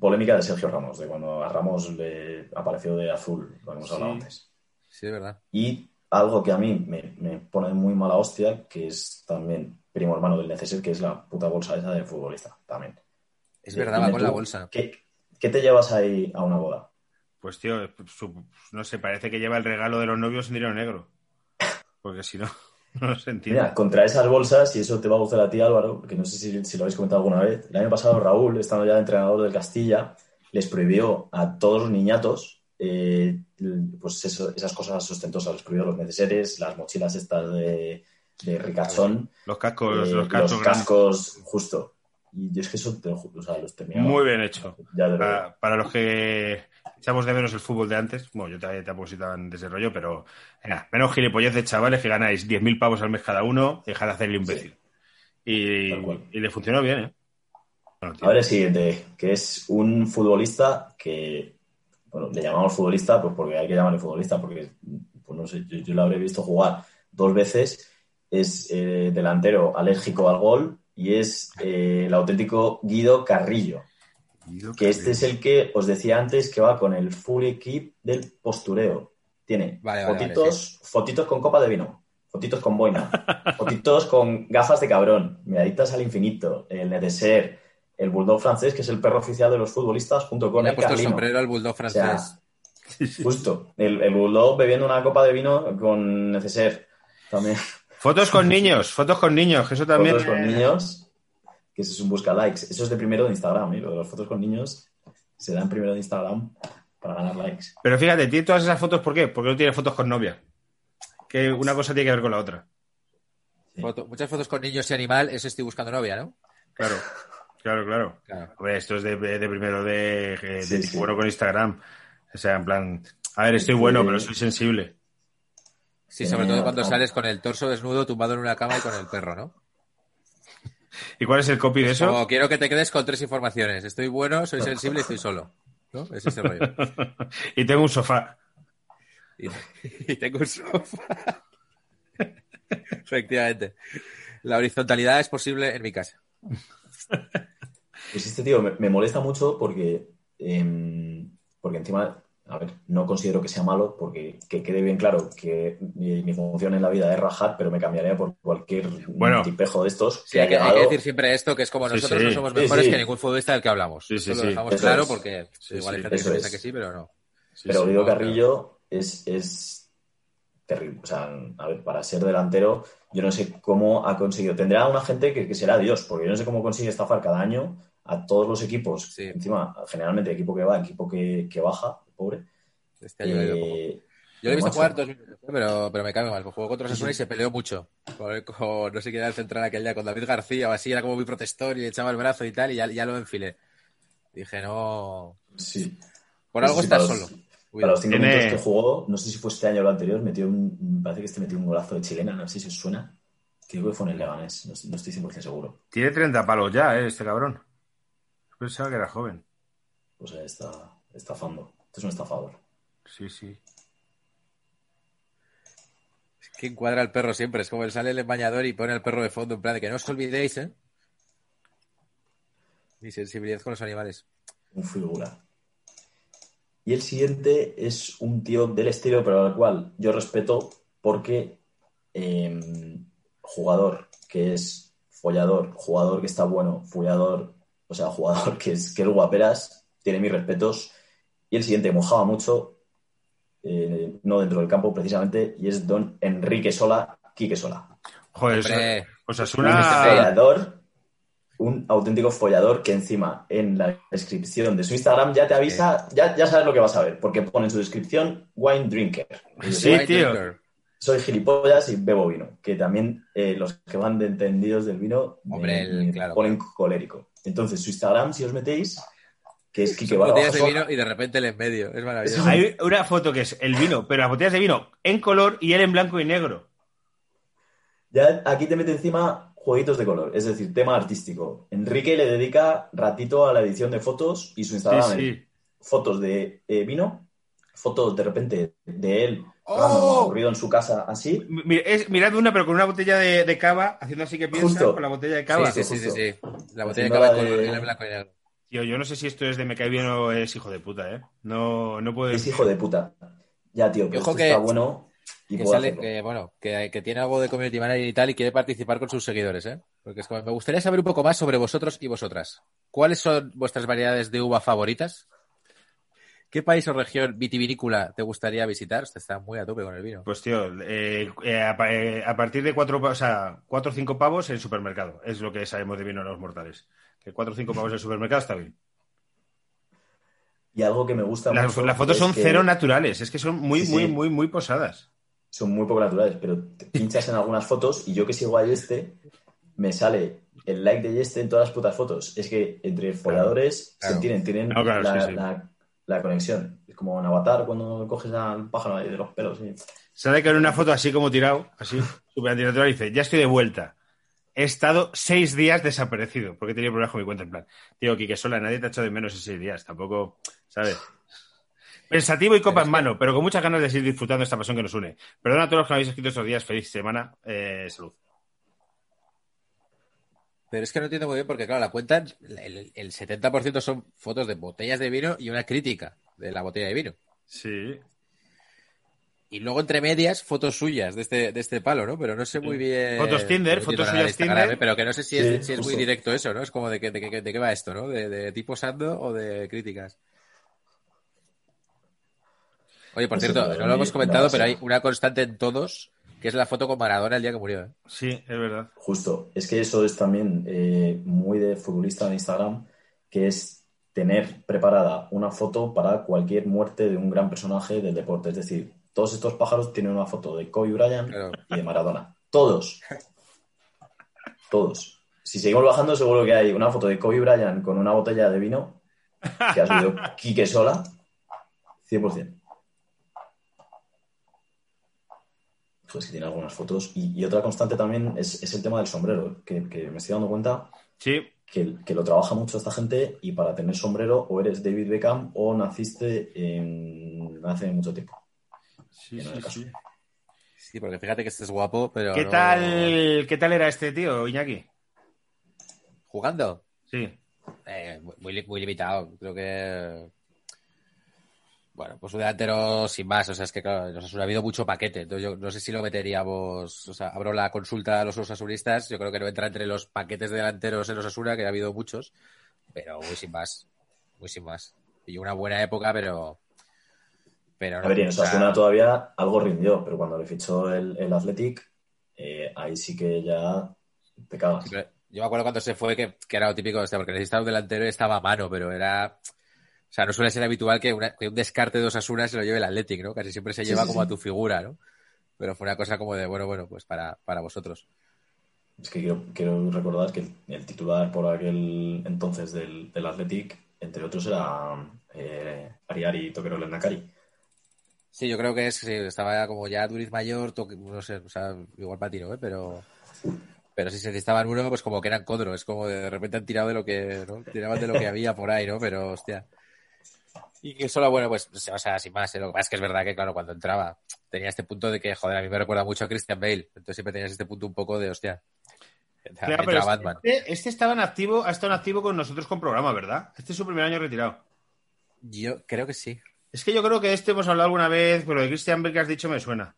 polémica de Sergio Ramos, de cuando a Ramos le apareció de azul, lo que hemos hablado Sí. antes. Sí, es verdad. Y algo que a mí me, me pone muy mala hostia, que es también primo hermano del neceser, que es la puta bolsa esa de futbolista, también. Es verdad, va con tú, la bolsa. ¿Qué, qué te llevas ahí a una boda? Pues tío, su- no sé, parece que lleva el regalo de los novios en dinero negro. Porque si no, [laughs] no se entiende. Mira, contra esas bolsas, y eso te va a gustar a ti, Álvaro, porque no sé si, si lo habéis comentado alguna vez, el año pasado Raúl, estando ya de entrenador del Castilla, les prohibió a todos los niñatos eh, pues eso- esas cosas ostentosas, les prohibió los neceseres, las mochilas estas de, de ricachón, Los cascos, eh, los cascos grandes. cascos, justo. Y yo es que eso te lo o sea, los terminaba. Muy bien hecho. Ya. Para, para los que echamos de menos el fútbol de antes, bueno, yo también tampoco soy tan de ese rollo, pero venga, menos gilipollez de chavales que ganáis 10.000 pavos al mes cada uno, dejar de hacerle imbécil. Y, y le funcionó bien, ¿eh? Bueno. A ver el siguiente, que es un futbolista que, bueno, le llamamos futbolista pues porque hay que llamarle futbolista, porque, pues no sé, yo, yo lo habré visto jugar dos veces, es eh, delantero alérgico al gol y es eh, el auténtico Guido Carrillo, que este es el que os decía antes que va con el full equip del postureo. Tiene Vale, vale, fotitos, fotitos con copa de vino, fotitos con boina, [laughs] fotitos con gafas de cabrón, miraditas al infinito, el neceser, el bulldog francés, que es el perro oficial de los futbolistas, junto con Le el puesto el sombrero al bulldog O sea, francés. [laughs] justo, el, el bulldog bebiendo una copa de vino con neceser también. Fotos con [laughs] niños, fotos con niños, que eso también. Fotos con niños, que eso es un busca likes. Eso es de primero de Instagram, y lo de las fotos con niños se dan primero de Instagram para ganar likes. Pero fíjate, tiene todas esas fotos, ¿por qué? Porque no tiene fotos con novia. Que una cosa tiene que ver con la otra. Sí. Foto- muchas fotos con niños y animal, eso estoy buscando novia, ¿no? Claro, claro, claro. Claro. Hombre, esto es de, de primero de, de Sí, tipo sí. bueno con Instagram. O sea, en plan, a ver, estoy bueno, pero soy sensible. Sí, sobre Eh, todo cuando no. sales con el torso desnudo tumbado en una cama y con el perro, ¿no? ¿Y cuál es el copy de eso? Como quiero que te quedes con tres informaciones. Estoy bueno, soy sensible y estoy solo. ¿No? Es ese rollo. [laughs] y tengo un sofá. Y, y tengo un sofá. [laughs] Efectivamente. La horizontalidad es posible en mi casa. Pues este tío me, me molesta mucho porque, em, porque encima a ver, no considero que sea malo porque que quede bien claro que mi, mi función en la vida es rajar, pero me cambiaría por cualquier Bueno. tipejo de estos Sí, hay, que, hay que llegado- decir siempre esto, que es como nosotros sí. no somos mejores sí. que ningún futbolista del que hablamos. Sí, sí, Eso sí. lo dejamos Eso claro es. porque Sí, igual hay sí. gente que piensa es. que sí, pero no. Sí, Pero claro. Carrillo es, es terrible. O sea, a ver, para ser delantero, yo no sé cómo ha conseguido. Tendrá una gente que, que será Dios, porque yo no sé cómo consigue estafar cada año a todos los equipos. Sí. Encima, generalmente, equipo que va, equipo que, que baja, pobre. Este año ha ido poco. Eh, Yo lo he visto jugar dos minutos, pero, pero me cabe mal. Jugó contra Osasuna y se peleó mucho. Con, con- no sé quién era el central aquel día, con David García o así, era como muy protestor y le echaba el brazo y tal, y ya, ya lo enfilé. Dije, no. sí. Por algo sí, los- solo. Para los cinco Tiene- minutos que jugó, no sé si fue este año o el anterior, metió un, me parece que este metió un golazo de chilena, no sé si os suena. Creo que fue en el Leganés, no, no estoy 100% seguro. Tiene 30 palos ya, ¿eh? Este cabrón. Pensaba que era joven. Pues ahí está estafando. Este es un estafador. Sí, sí. Es que encuadra al perro siempre. Es como él sale el bañador y pone al perro de fondo, en plan de que no os olvidéis, ¿eh? Mi sensibilidad con los animales. Un figura. Y el siguiente es un tío del estilo, pero al cual yo respeto porque eh, jugador que es follador, jugador que está bueno, follador, o sea, jugador [laughs] que es, que es guaperas, tiene mis respetos. Y el siguiente mojaba mucho, eh, no dentro del campo precisamente, y es don Enrique Sola, Quique Sola. Joder, sea, es Un follador, un auténtico follador que encima en la descripción de su Instagram ya te avisa, ya, ya sabes lo que vas a ver, porque pone en su descripción wine drinker. Sí, tío. Drinker. Soy gilipollas y bebo vino, que también eh, los que van de entendidos del vino me, Hombre, el- me claro. ponen colérico. Entonces su Instagram, si os metéis, que es Son botellas de vino y de repente el en medio. Es maravilloso. Hay una foto que es el vino, pero las botellas de vino en color y él en blanco y negro. Ya aquí te mete encima jueguitos de color, es decir, tema artístico. Enrique le dedica ratito a la edición de fotos y su Instagram sí. fotos de eh, vino, fotos de repente de él ¡Oh! aburrido en su casa así. Es, mirad una, pero con una botella de, de cava, haciendo así que piensa Justo. con la botella de cava. sí, sí, sí, sí, sí. La botella de cava la en color de- y en blanco y negro. Tío, yo no sé si esto es de me cae bien o es hijo de puta, ¿eh? No, no puedo Es hijo de puta. Ya, tío, pero Ojo esto que- está bueno y Que, sale, que, bueno, que, que tiene algo de community manager y tal y quiere participar con sus seguidores, ¿eh? Porque es como, me gustaría saber un poco más sobre vosotros y vosotras. ¿Cuáles son vuestras variedades de uva favoritas? ¿Qué país o región vitivinícola te gustaría visitar? Usted está muy a tope con el vino. Pues tío, eh, eh, a, eh, a partir de cuatro, o sea, cuatro o cinco pavos en supermercado. Es lo que sabemos de vino los mortales. Que cuatro o cinco pavos en supermercado está bien. Y algo que me gusta Las, mucho las fotos son que cero naturales. Es que son muy, Sí, muy, sí. muy, muy posadas. son muy poco naturales, pero te pinchas en algunas fotos y yo que sigo a Yeste, me sale el like de Yeste en todas las putas fotos. Es que entre folladores claro. se tienen, tienen No, claro, la, sí, sí. la- la conexión. Es como en Avatar cuando coges al pájaro ahí de los pelos. Sale que en una foto así como tirado, así, [laughs] súper antinatural, y dice, ya estoy de vuelta. He estado seis días desaparecido, porque he tenido problemas con mi cuenta en plan. Tío, Quique Sola, nadie te ha echado de menos en seis días, tampoco, ¿sabes? Pensativo y copa en mano, pero con muchas ganas de seguir disfrutando esta pasión que nos une. Perdona a todos los que me habéis escrito estos días, feliz semana, eh, salud. Pero es que no entiendo muy bien porque, claro, la cuenta, el, el 70% son fotos de botellas de vino y una crítica de la botella de vino. Sí. Y luego, entre medias, fotos suyas de este, de este palo, ¿no? Pero no sé muy bien. Fotos Tinder, fotos suyas de Instagram, Tinder. ¿eh? Pero que no sé si Sí, es, si es muy directo eso, ¿no? Es como de, que, de, que- de qué va esto, ¿no? De, de tipo sando o de críticas. Oye, por No cierto, no lo hemos me- comentado, me pero hay una constante en todos, que es la foto con Maradona el día que murió. ¿eh? Sí, es verdad. Justo. Es que eso es también eh, muy de futbolista en Instagram, que es tener preparada una foto para cualquier muerte de un gran personaje del deporte. Es decir, todos estos pájaros tienen una foto de Kobe Bryant Claro. y de Maradona. Todos. Todos. Si seguimos bajando, seguro que hay una foto de Kobe Bryant con una botella de vino que ha subido Quique Sola, 100%. Pues que tiene algunas fotos. Y, y otra constante también es, es el tema del sombrero, que, que me estoy dando cuenta Sí, que, que lo trabaja mucho esta gente y para tener sombrero o eres David Beckham o naciste en, hace mucho tiempo. Sí, sí, sí. Sí, porque fíjate que este es guapo, pero. ¿Qué no- tal, ¿Qué tal era este tío, Iñaki? ¿Jugando? Sí. Eh, muy, muy limitado. Creo que. Bueno, pues un delantero sin más, o sea, es que claro, nos ha habido mucho paquete, entonces yo no sé si lo meteríamos, o sea, abro la consulta a los osasuristas, yo creo que no entra entre los paquetes de delanteros en Osasuna, que ha habido muchos, pero muy sin más, muy sin más. Y una buena época, pero... pero A ver, y en Osasuna todavía algo rindió, pero cuando le fichó el, el Athletic, eh, ahí sí que ya te cagas. Yo me acuerdo cuando se fue que, que era lo típico, o sea, porque necesitaba un delantero y estaba a mano, pero era. O sea, no suele ser habitual que, una- que un descarte de Osasuna se lo lleve el Athletic, ¿no? Casi siempre se lleva sí, como sí. a tu figura, ¿no? Pero fue una cosa como de, bueno, bueno, pues para, para vosotros. Es que quiero, quiero recordar que el, el titular por aquel entonces del, del Athletic, entre otros, era eh, Ariari Toquero Lendakari. Sí, yo creo que es, sí, estaba como ya Duriz mayor, toque- no sé, o sea, igual para tiro, ¿eh? Pero, pero si se necesitaban uno, pues como que eran codro, es como de, repente han tirado de lo que, ¿no? Tiraban de lo que [laughs] había por ahí, ¿no? Pero, hostia. Y que solo, bueno, pues, o sea, sin más, ¿eh? lo que pasa es que es verdad que, claro, cuando entraba, tenía este punto de que, joder, a mí me recuerda mucho a Christian Bale, entonces siempre tenías este punto un poco de, hostia. Claro, entra pero Batman. este, este estaba en activo, ha estado en activo con nosotros con programa, ¿verdad? Este es su primer año retirado. Yo creo que sí. Es que yo creo que este hemos hablado alguna vez, pero de Christian Bale que has dicho me suena.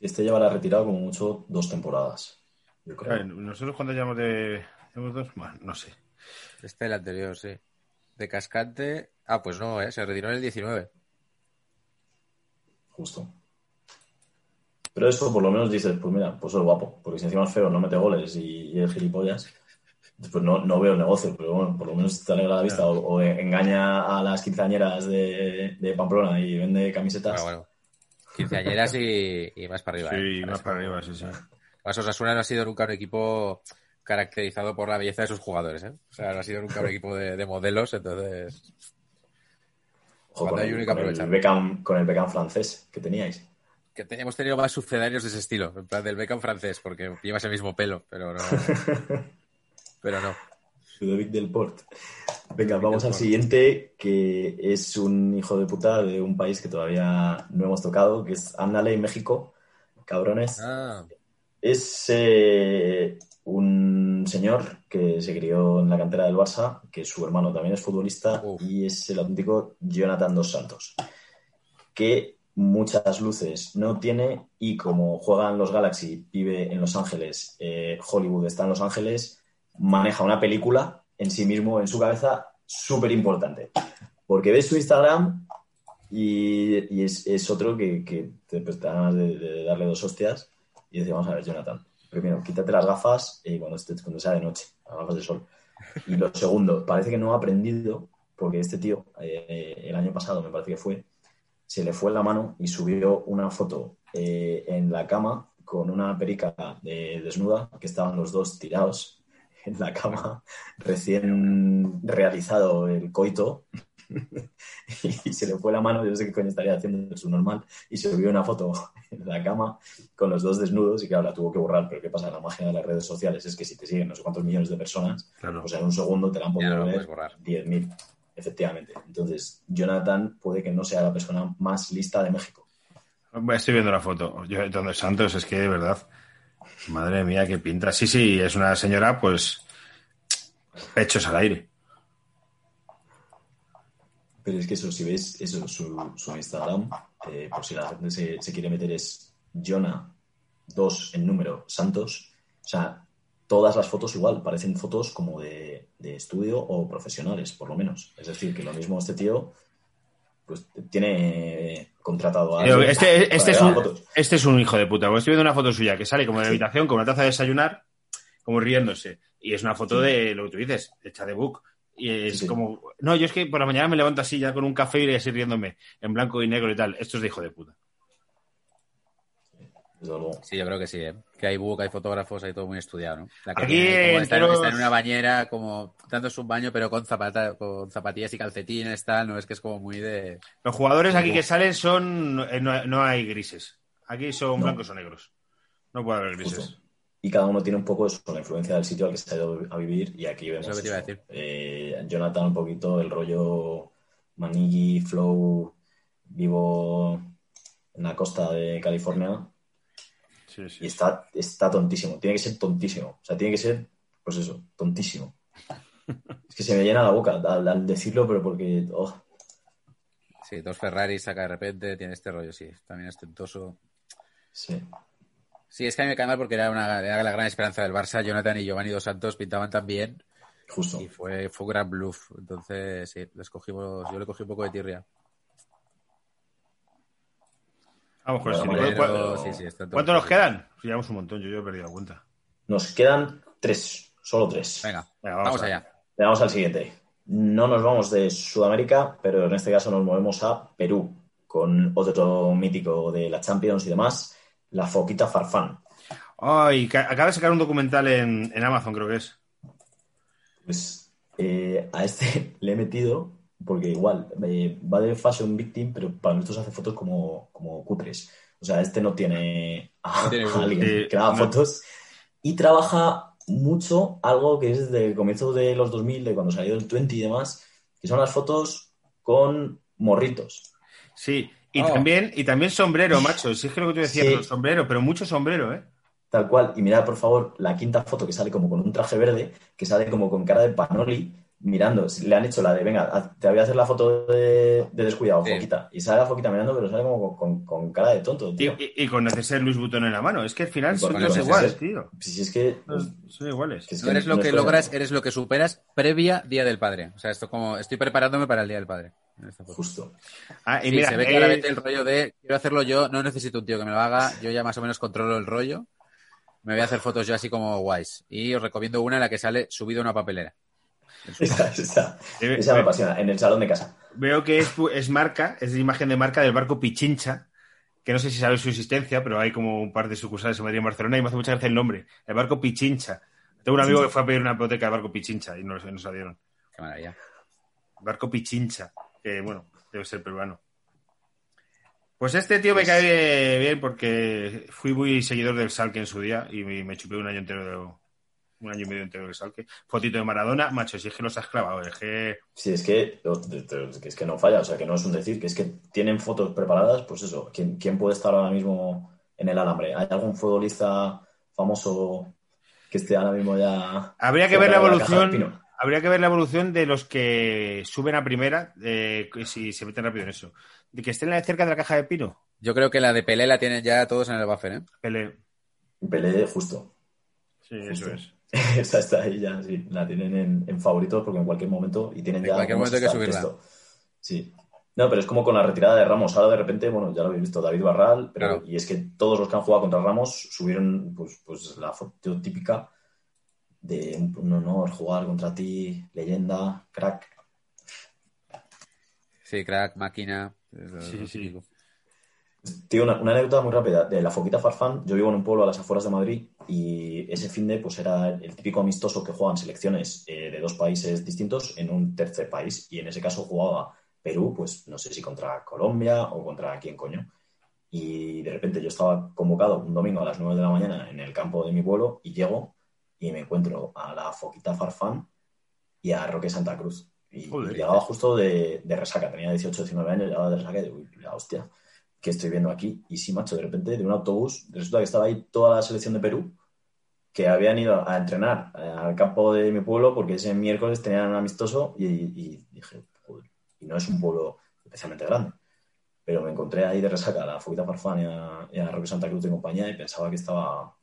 Este llevará retirado como mucho dos temporadas. Yo creo. Claro, Nosotros cuando llamamos de... ¿Tenemos dos? Bueno, no sé. Este el anterior, sí. De Cascante. Ah, pues no, ¿eh? Se retiró en el 19. Justo. Pero eso por lo menos dices, pues mira, pues es guapo, porque si encima es feo, no mete goles y, y es gilipollas, pues no, no veo negocio, pero bueno, por lo menos te alegra la vista o, o engaña a las quinceañeras de, de Pamplona y vende camisetas. Bueno, bueno. Quinceañeras y, y más para arriba. Sí, ¿eh? más para arriba, sí, sí. Además, Osasuna no ha sido nunca un equipo caracterizado por la belleza de sus jugadores, ¿eh? O sea, no ha sido nunca un equipo de, de modelos, entonces... Ojo, cuando con, hay el, que con, el. Beckham, con el Beckham francés que teníais. Que hemos tenido más sucedanios de ese estilo, en plan del Beckham francés, porque lleva ese mismo pelo, pero no... [laughs] Pero no. Ludovic del Port. Venga, vamos al siguiente, que es un hijo de puta de un país que todavía no hemos tocado, que es Ándale, México. Cabrones. Ah, Es eh, un señor que se crió en la cantera del Barça, que su hermano también es futbolista, Uf. y es el auténtico Jonathan Dos Santos, que muchas luces no tiene y como juega en los Galaxy, vive en Los Ángeles, eh, Hollywood está en Los Ángeles, maneja una película en sí mismo, en su cabeza, súper importante. Porque ves su Instagram y, es, otro que, te, pues, ganas de, de darle dos hostias y decir, vamos a ver, Jonathan, primero, quítate las gafas eh, cuando, estés, cuando sea de noche, las gafas de sol. Y lo segundo, parece que no ha aprendido, porque este tío, eh, el año pasado me parece que fue, se le fue la mano y subió una foto eh, en la cama con una perica eh, desnuda, que estaban los dos tirados en la cama, [laughs] recién realizado el coito, [laughs] y se le fue la mano, yo no sé qué coño estaría haciendo su normal, y se vio una foto [laughs] en la cama con los dos desnudos y claro, la tuvo que borrar, pero ¿qué pasa? La magia de las redes sociales es que si te siguen no sé cuántos millones de personas, Claro. pues en un segundo te la han podido no ver borrar. 10.000, efectivamente. Entonces, Jonathan puede que no sea la persona más lista de México. Estoy viendo la foto. Yo, donde Santos, es que de verdad. Madre mía, qué pinta. Sí, sí, es una señora, pues. Pechos al aire. Pero es que eso, si ves eso, su, su Instagram, eh, por si la gente se, se quiere meter, es Jonah 2 en número Santos. O sea, todas las fotos igual, parecen fotos como de, de estudio o profesionales, por lo menos. Es decir, que lo mismo este tío, pues tiene contratado a. Alguien Este, este, es un, este es un hijo de puta. porque Estoy viendo una foto suya que sale como en la habitación con una taza de desayunar, como riéndose. Y es una foto de lo que tú dices, hecha de book. Y es Sí, sí. como. No, yo es que por la mañana me levanto así ya con un café y así riéndome, en blanco y negro y tal. Esto es de hijo de puta. Desde luego. Sí, yo creo que sí, ¿eh? Que hay book, hay fotógrafos, hay todo muy estudiado, ¿no? La que Aquí tiene como está, en una bañera, como dándose un baño, pero con, zapata, con zapatillas y calcetines, tal, ¿no? Es que es como muy de... Los jugadores aquí que salen son. eh, No, no hay grises. Aquí son No. blancos o negros. No puede haber grises. Justo. Y cada uno tiene un poco eso, la influencia del sitio al que se ha ido a vivir y aquí vemos Eso que te iba a eso. decir. Eh, Jonathan un poquito el rollo Manigi, Flow, vivo en la costa de California Sí, sí. y está, está tontísimo, tiene que ser tontísimo, o sea, tiene que ser, pues eso, tontísimo. [laughs] Es que se me llena la boca al, al decirlo, pero porque, oh, Sí, dos Ferraris saca de repente, tiene este rollo, sí. También es tentoso. Sí. Sí, es que a mí me cae mal porque era, una, era la gran esperanza del Barça. Jonathan y Giovanni Dos Santos pintaban tan bien Justo. y fue, fue un gran bluff. Entonces, sí, les cogimos, yo le cogí un poco de tirria. Vamos con el Bueno, siguiente. Pero, ¿Cu- sí, ¿Cuántos nos quedan? Sí, Llevamos un montón, yo, yo he perdido la cuenta. Nos quedan tres, solo tres. Venga, Venga, vamos, vamos, allá. Le Vamos al siguiente. No nos vamos de Sudamérica, pero en este caso nos movemos a Perú, con otro mítico de la Champions y demás, la Foquita Farfán. Ay, ca- acaba de sacar un documental en, en Amazon, creo que es. Pues eh, a este [laughs] le he metido, porque igual eh, va de fashion victim, pero para nosotros hace fotos como, como cutres. O sea, este no tiene a, No tiene a [laughs] alguien Sí, que haga no. fotos y trabaja mucho algo que es de comienzo de los 2000, de cuando salió el 20 y demás, que son las fotos con morritos. Sí, y, Oh. también, y también sombrero, macho. Si es que lo que tú decías, Sí. el sombrero, pero mucho sombrero, ¿eh? Tal cual. Y mirad, por favor, la quinta foto que sale como con un traje verde, que sale como con cara de panoli, mirando. Le han hecho la de, venga, te voy a hacer la foto de, de descuidado, Sí. Foquita. Y sale la Foquita mirando, pero sale como con, con cara de tonto, Y, tío. y- y con neceser Luis Butón en la mano. Es que al final son todos iguales, tío. Si es que... Son son iguales. que es No eres lo no que logras, eres lo que superas previa Día del Padre. O sea, esto como estoy preparándome para el Día del Padre. Justo. Ah, y Sí, mira, se ve eh, claramente el rollo de quiero hacerlo yo, no necesito un tío que me lo haga, yo ya más o menos controlo el rollo. Me voy a hacer fotos yo así como guays. Y os recomiendo una en la que sale subido a una papelera. [laughs] Esa, esa- eh, esa me apasiona, en el salón de casa. veo que es, es marca, es imagen de marca del barco Pichincha, que no sé si sabes su existencia, pero hay como un par de sucursales en Madrid y en Barcelona y me hace mucha gracia el nombre. El barco Pichincha. Tengo un amigo Pichincha. que fue a pedir una hipoteca del barco Pichincha y no no se la dieron. Qué maravilla. Barco Pichincha, que bueno, debe ser peruano. Pues este tío me cae bien porque fui muy seguidor del Salque en su día y me, me chupé un año entero, de- un año y medio entero del Salque. Fotito de Maradona, macho, si es que los has clavado, es que... Sí, es que, que es que no falla, o sea, que no es un decir, que es que tienen fotos preparadas, pues eso, ¿quién, quién puede estar ahora mismo en el alambre? ¿Hay algún futbolista famoso que esté ahora mismo ya... Habría que ver la evolución, habría que ver la evolución de los que suben a primera, eh, que si se meten rápido en eso. De que estén cerca de la caja de pino. Yo creo que la de Pelé la tienen ya todos en el buffer, ¿eh? Pele. Pelé, justo. Sí, eso es. [laughs] Esa está ahí ya, sí. La tienen en, en favoritos porque en cualquier momento y tienen En ya. cualquier momento hay que está el subirla. texto. Sí. No, pero es como con la retirada de Ramos. Ahora de repente, bueno, ya lo habéis visto, David Barral, pero Claro. y es que todos los que han jugado contra Ramos subieron pues, pues la foto típica de un, un honor jugar contra ti, leyenda, crack. Sí, crack, máquina. Sí, sí. Tío, una, una anécdota muy rápida de la Foquita Farfán. Yo vivo en un pueblo a las afueras de Madrid y ese fin de pues era el típico amistoso que juegan selecciones eh, de dos países distintos en un tercer país y en ese caso jugaba Perú, pues no sé si contra Colombia o contra quién coño. Y de repente yo estaba convocado un domingo a las 9 de la mañana en el campo de mi pueblo y llego y me encuentro a la Foquita Farfán y a Roque Santa Cruz. Y, y llegaba justo de, de resaca, tenía 18 19 años, llegaba de resaca y digo, "Uy, la hostia, ¿qué estoy viendo aquí? Y sí, macho, de repente de un autobús, resulta que estaba ahí toda la selección de Perú que habían ido a entrenar eh, al campo de mi pueblo porque ese miércoles tenían un amistoso y, y dije, joder, y no es un pueblo especialmente grande. Pero me encontré ahí de resaca a la Foguita Farfán y a, y a Roque Santa Cruz de compañía y pensaba que estaba...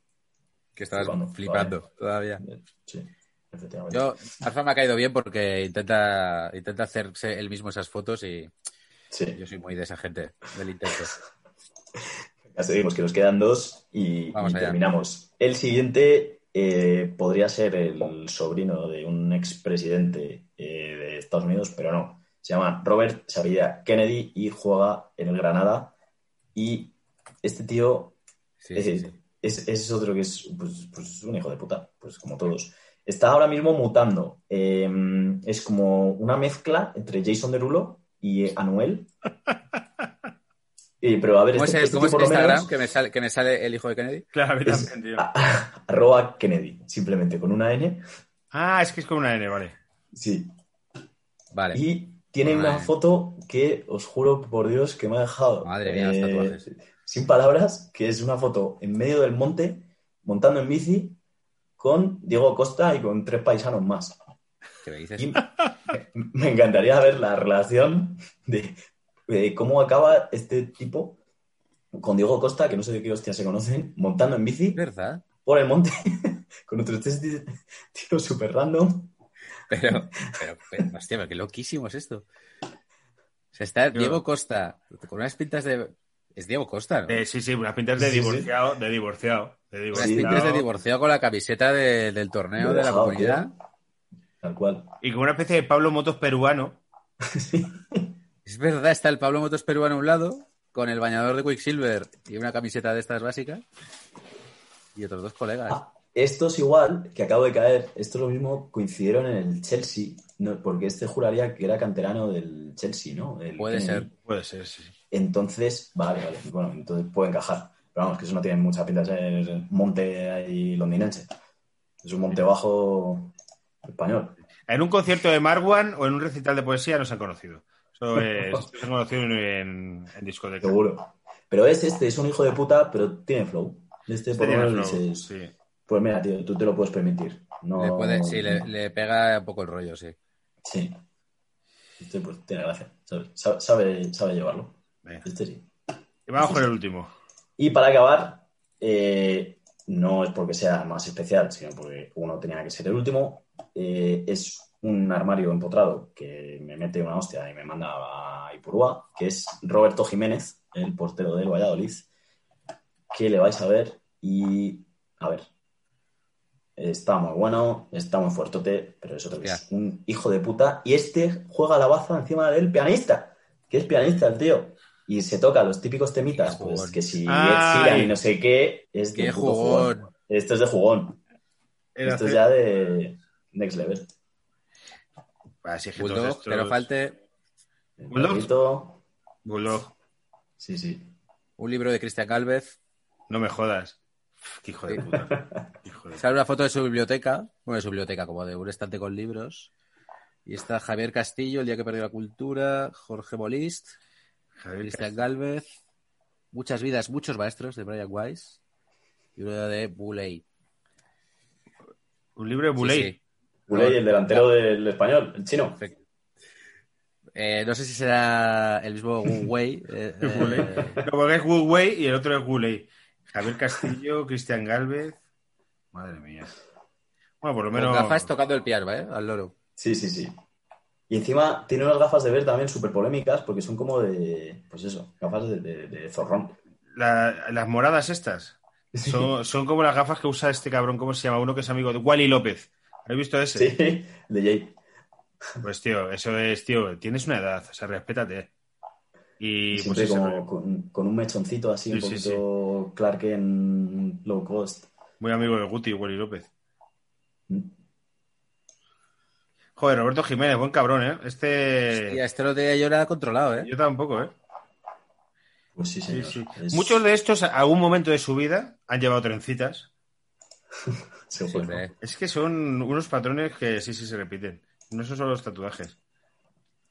Que estabas Flipando, flipando todavía. Sí, efectivamente. Yo, Arfa me ha caído bien porque intenta, intenta hacerse él mismo esas fotos y Sí. yo soy muy de esa gente, del intento. [laughs] Ya seguimos, que nos quedan dos y, Vamos y allá. terminamos. El siguiente eh, podría ser el sobrino de un expresidente eh, de Estados Unidos, pero no. Se llama Robert Sabida Kennedy y juega en el Granada. Y este tío Sí, es, sí, sí. es- es otro que es pues, pues, un hijo de puta, pues como todos. Está ahora mismo mutando. Eh, es como una mezcla entre Jason Derulo y Anuel. Eh, pero a ver, ¿Cómo este, es, el- este cómo es Instagram menos- que me, sale, que me sale el hijo de Kennedy? Claro, a mí Es- también, tío. a- [laughs] arroba Kennedy, simplemente con una N. Ah, es que es con una N, vale. Sí. Vale. Y tiene una N. foto que os juro por Dios que me ha dejado. Madre mía, los eh, tatuajes. Sin palabras, que es una foto en medio del monte, montando en bici, con Diego Costa y con tres paisanos más. ¿Qué me dices? Y [laughs] me encantaría ver la relación de cómo acaba este tipo con Diego Costa, que no sé de qué hostia se conocen, montando en bici ¿Verdad? por el monte [laughs] con otros tres tíos súper random. Pero, pero, pero, hostia, pero qué loquísimo es esto. O sea, está Diego Costa con unas pintas de. Es Diego Costa, ¿no? Eh, sí, sí, unas pintas de Sí, sí. divorciado, de divorciado, de unas divorciado. pintas de divorciado con la camiseta de- del torneo de la comunidad. Tal cual. Y con una especie de Pablo Motos peruano. [laughs] Es verdad, está el Pablo Motos peruano a un lado, con el bañador de Quicksilver y una camiseta de estas básicas. Y otros dos colegas. Ah, esto es igual que acabo de caer. Esto es lo mismo, coincidieron en el Chelsea, no, porque este juraría que era canterano del Chelsea, ¿no? Puede Kennedy. ser. Puede ser, sí. Entonces, vale, vale. Bueno, entonces puede encajar. Pero vamos, que eso no tiene mucha pinta de ser monte ahí londinense. Es un monte bajo español. En un concierto de Marwan o en un recital de poesía no se han conocido. Eso [laughs] es, se han conocido en, en, discoteca. Seguro. Pero es este, es un hijo de puta, pero tiene flow. Este, por lo menos flow, dices, sí. pues mira, tío, tú te lo puedes permitir. No, Le puede- sí, le, le pega un poco el rollo, sí. Sí. Este pues tiene gracia. Sabe, sabe, sabe, sabe llevarlo. Venga. Este sí. Y vamos con el último. Y para acabar, eh, no es porque sea más especial, sino porque uno tenía que ser el último. Eh, es un armario empotrado que me mete una hostia y me manda a Ipurúa, que es Roberto Jiménez, el portero del Valladolid, que le vais a ver y a ver. Está muy bueno, está muy fuertote, pero es otro que es un hijo de puta. Y este juega la baza encima del pianista, que es pianista el tío. Y se toca los típicos temitas, Qué pues jugón. que si Ed y no sé qué, es de Qué puto jugón. Esto es de jugón. Esto es ya de next level. Sí, es que Bulldog, estos- que no falte Bulldog. perrito, Bulldog, Sí, sí. un libro de Cristian Galvez. no me jodas. Qué hijo de puta. [laughs] Hijo de- Sale una foto de su biblioteca, bueno, de su biblioteca, como de un estante con libros. Y está Javier Castillo, El día que perdió la cultura, Jorge Molist, Javier Cristian Galvez, Muchas vidas, muchos maestros de Brian Weiss y uno de Bulley. Un libro de Buley. Sí, sí. Uley, el delantero del español, el chino. Perfecto. Eh, no sé si será el mismo Wu [laughs] Wei. eh, eh, Buley. No, porque es Wu Wei y el otro es Guley. Javier Castillo, Cristian Galvez. Madre mía. Bueno, por lo con menos. gafas tocando el piano, ¿eh? Al loro. Sí, sí, sí. Y encima tiene unas gafas de ver también súper polémicas porque son como de, pues eso, gafas de, de- de zorrón. la- las moradas estas. [laughs] Son, son como las gafas que usa este cabrón, ¿cómo se llama? Uno que es amigo de Wally López. ¿Has visto ese? Sí, el de Jay. Pues tío, eso es, tío, tienes una edad, o sea, respétate. Y pues Siempre eso, como con, con un mechoncito así, un Sí, sí, poquito Clark en low cost. muy amigo de Guti, Wally López. Mm. Joder, Roberto Jiménez, buen cabrón, ¿eh? Este. Hostia, este lo tenía yo nada controlado, ¿eh? Yo tampoco, ¿eh? Pues sí, Sí, señor. sí. Es- Muchos de estos, a algún momento de su vida, han llevado trencitas. [laughs] Es que son unos patrones que sí, sí se repiten. No son solo los tatuajes.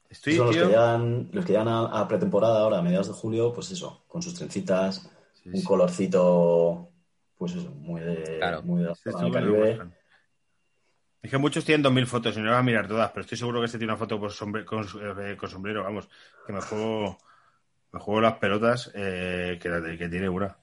Estoy, Son los tío. que llegan, los que llegan a, a pretemporada ahora, a mediados de julio, pues eso, con sus trencitas, Sí, un colorcito, pues eso, muy de, Claro. muy de la Este. Es que muchos tienen 2.000 fotos y no las voy a mirar todas, pero estoy seguro que este tiene una foto con, sombre- con, eh, con sombrero, vamos, que me juego, me juego las pelotas eh, que, la- que tiene una.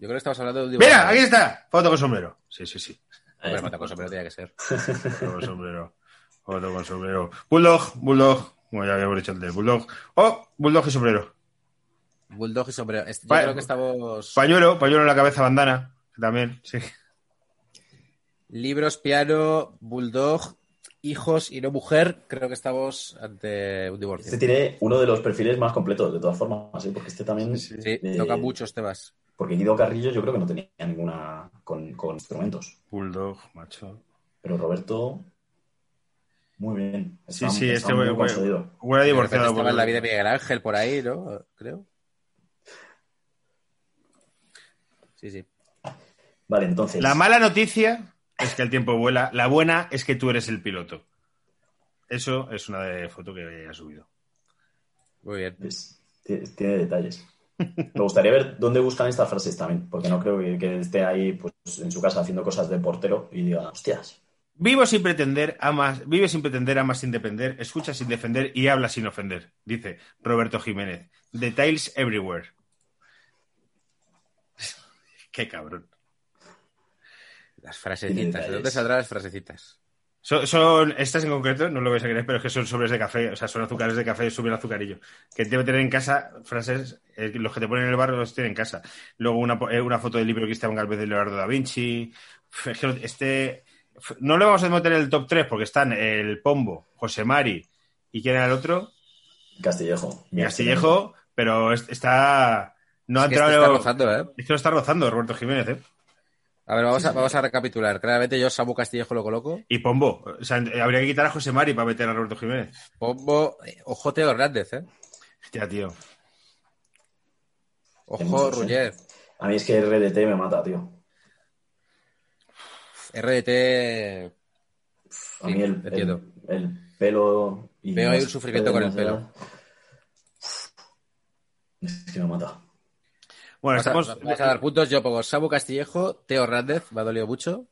Yo creo que estamos hablando de un ¡Mira! ¡Aquí está! Foto con sombrero. Sí, sí, sí. Hombre, foto con sombrero tenía que ser. Foto con sombrero. Foto con sombrero. Bulldog, Bulldog. Como ya habíamos dicho antes, Bulldog. ¡Oh! Bulldog y sombrero. Bulldog y sombrero. Este- Yo Pa- creo que estamos. Pañuelo, pañuelo en la cabeza, bandana. También, sí. Libros, piano, Bulldog, hijos y no mujer. Creo que estamos ante un divorcio. Este tiene uno de los perfiles más completos, de todas formas, ¿sí? porque este también, Sí, eh, toca muchos temas. Porque Guido Carrillo yo creo que no tenía ninguna con, con instrumentos, Bulldog, macho. pero Roberto, muy bien. Sí, Está- sí, está este muy güey- conseguido. Huele De repente divorciado. estaba por- en la vida de Miguel Ángel por ahí, ¿no? Creo. Sí, sí. Vale, entonces, La mala noticia es que el tiempo vuela. La buena es que tú eres el piloto. Eso es una de foto que ha subido. Muy bien. es- tiene, tiene detalles. Me gustaría ver dónde buscan estas frases también, porque no creo que, que esté ahí pues, en su casa haciendo cosas de portero y diga, hostias, Vivo sin pretender, amas, vive sin pretender, amas sin depender, escucha sin defender y habla sin ofender, dice Roberto Jiménez. Details everywhere. [laughs] Qué cabrón. Las frasecitas. ¿De dónde saldrán las frasecitas? Son, son- estas en concreto, no lo vais a creer, pero es que son sobres de café, o sea, son azúcares de café, suben azucarillo. Que debe tener en casa frases, eh, los que te ponen en el barrio los tienen en casa. Luego una, eh, una foto del libro Cristian Galvez de Leonardo da Vinci. Es que este. No le vamos a meter en el top 3 porque están el Pombo, José Mari y quién era el otro, Castillejo. Castillejo, pero es- está. No ha Es que este entrado. está rozando, ¿eh? Es que lo está rozando Roberto Jiménez, ¿eh? A ver, vamos a, vamos a recapitular. Claramente yo, Samu Castillejo, lo coloco. Y Pombo. O sea, habría que quitar a José Mari para meter a Roberto Jiménez. Pombo, eh, ojo Teo Hernández, ¿eh? Hostia, tío. Ojo ¿eh? Ruller. A mí es que RDT me mata, tío. RDT. A mí el, el, el pelo. Y Veo ahí un sufrimiento con el piernas, Es que me mata. Bueno, Vamos a, estamos. a dar puntos. Yo pongo Samu Castillejo, Teo Hernández, me ha dolido mucho.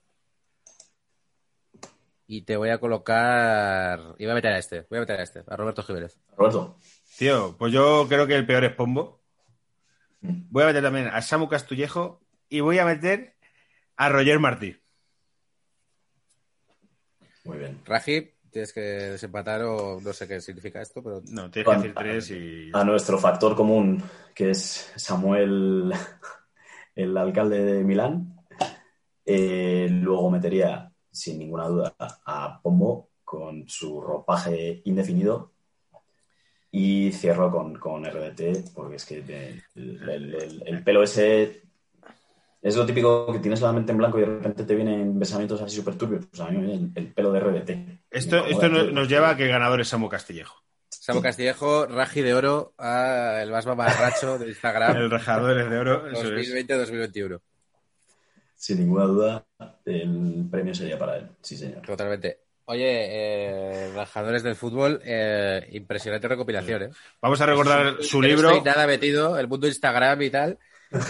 Y te voy a colocar. Y voy a meter a este, voy a meter a este, a Roberto Jiménez. Roberto. Tío, pues yo creo que el peor es Pombo. Mm. Voy a meter también a Samu Castillejo y voy a meter a Roger Martí. Muy bien. Raji, tienes que desempatar o no sé qué significa esto, pero No, tienes que decir tres y. A nuestro factor común, que es Samuel, [laughs] el alcalde de Milán. Eh, luego metería, sin ninguna duda, a Pombo con su ropaje indefinido. Y cierro con, con RDT, porque es que de- el, el- el- el pelo ese es lo típico que tienes la mente en blanco y de repente te vienen besamientos así súper turbios. Pues a mí el, el pelo de RDT. Esto, esto nos, lleva a que el ganador es Samu Castillejo. Samu Castillejo, Raji de Oro, a el más mamarracho de Instagram El rajador es de oro. Eso es. 2020-2021. Sin ninguna duda, el premio sería para él. Sí, señor. Totalmente. Oye, eh, rajadores del fútbol, eh, impresionante recopilación, ¿eh? Vamos a recordar su Que no libro. estoy nada metido, el mundo Instagram y tal,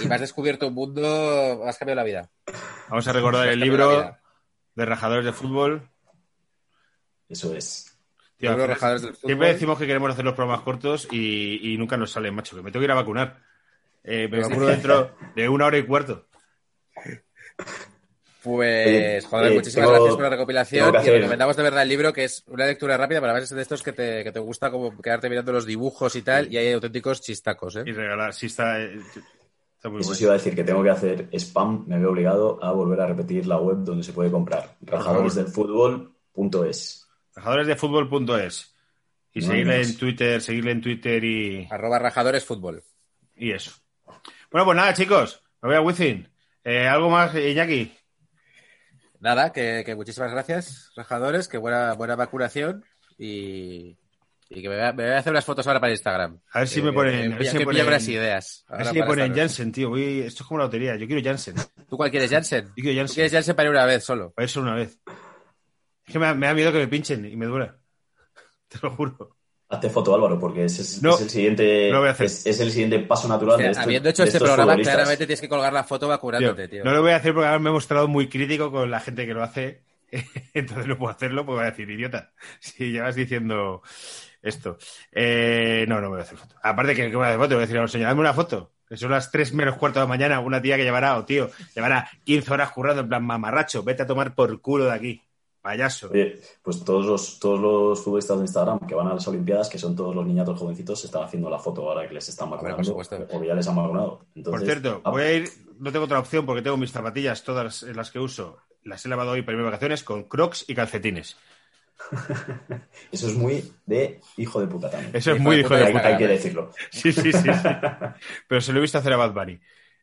y me has descubierto un mundo, me has cambiado la vida. Vamos a recordar el libro de rajadores de fútbol. Eso es. Tío, Rajadores del Fútbol. Siempre decimos que queremos hacer los programas cortos y, y nunca nos sale, macho. Que me tengo que ir a vacunar. Eh, me vacuno dentro de una hora y cuarto. Pues, joder, Eh, muchísimas tengo- gracias por la recopilación y recomendamos de verdad el libro, que es una lectura rápida, para ver es de estos que te, que te gusta como quedarte mirando los dibujos y tal, y hay auténticos chistacos, ¿eh? Y regalar. Sí, está, eh, está muy Eso bueno. sí iba a decir que tengo que hacer spam. Me veo obligado a volver a repetir la web donde se puede comprar. Rajadoresdelfútbol.es. Rajadores de fútbol.es. Y No seguirle en Twitter, seguirle en Twitter y, Arroba rajadores fútbol. y eso. Bueno, pues nada, chicos. Me voy a Wizzing. Eh, ¿Algo más, Iñaki? Nada, que, que muchísimas gracias, rajadores, que buena, buena vacunación y, y que me voy, a, me voy a hacer unas fotos ahora para Instagram. A ver si me ponen. a ver si me ponen- unas ideas. a ver si me ponen. Jansen, tío. Voy- esto es como la lotería. Yo quiero Jansen. Yo ¿Tú cuál quieres, Jansen? quiero ¿Tú Jansen. quieres Jansen para ir una vez solo? Para eso una vez. Es que me, da- me da miedo que me pinchen y me duela. [laughs] Te lo juro. Hazte foto, Álvaro, porque ese es, No, es el siguiente. no lo voy a hacer. Es, es el siguiente paso natural de, Hostia, este- habiendo hecho de este programa, claramente tienes que colgar la foto vacunándote, tío. No lo voy a hacer porque ahora me he mostrado muy crítico con la gente que lo hace. [laughs] Entonces no puedo hacerlo porque voy a decir, idiota, [laughs] si llevas diciendo esto. Eh, no, no voy a hacer foto. Aparte que, que voy a hacer foto, voy a decir a los señores, dame una foto. Que son las 3 menos cuarto de la mañana, una tía que llevará, o tío, llevará 15 horas currando en plan mamarracho, vete a tomar por culo de aquí, payaso. Oye, pues todos los, todos los futbolistas de Instagram que van a las Olimpiadas, que son todos los niñatos jovencitos, se están haciendo la foto ahora que les están vacunando. o ya les han vacunado. Entonces, Por cierto, ah, voy a ir, no tengo otra opción porque tengo mis zapatillas, todas las que uso, las he lavado hoy para irme de vacaciones con crocs y calcetines. [laughs] Eso es muy de hijo de puta también. Eso es Hijo muy de hijo de puta. hay que decirlo. [laughs] Sí, sí, sí, sí. Pero se lo he visto hacer a Bad Bunny.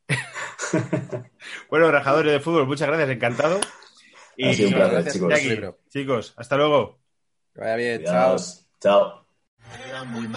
[laughs] bueno, rajadores de fútbol, muchas gracias, encantado. Ha sido un placer, gracias, chicos. Chicos, hasta luego. Que vaya bien, chao. Cuidaos. Chao. Muy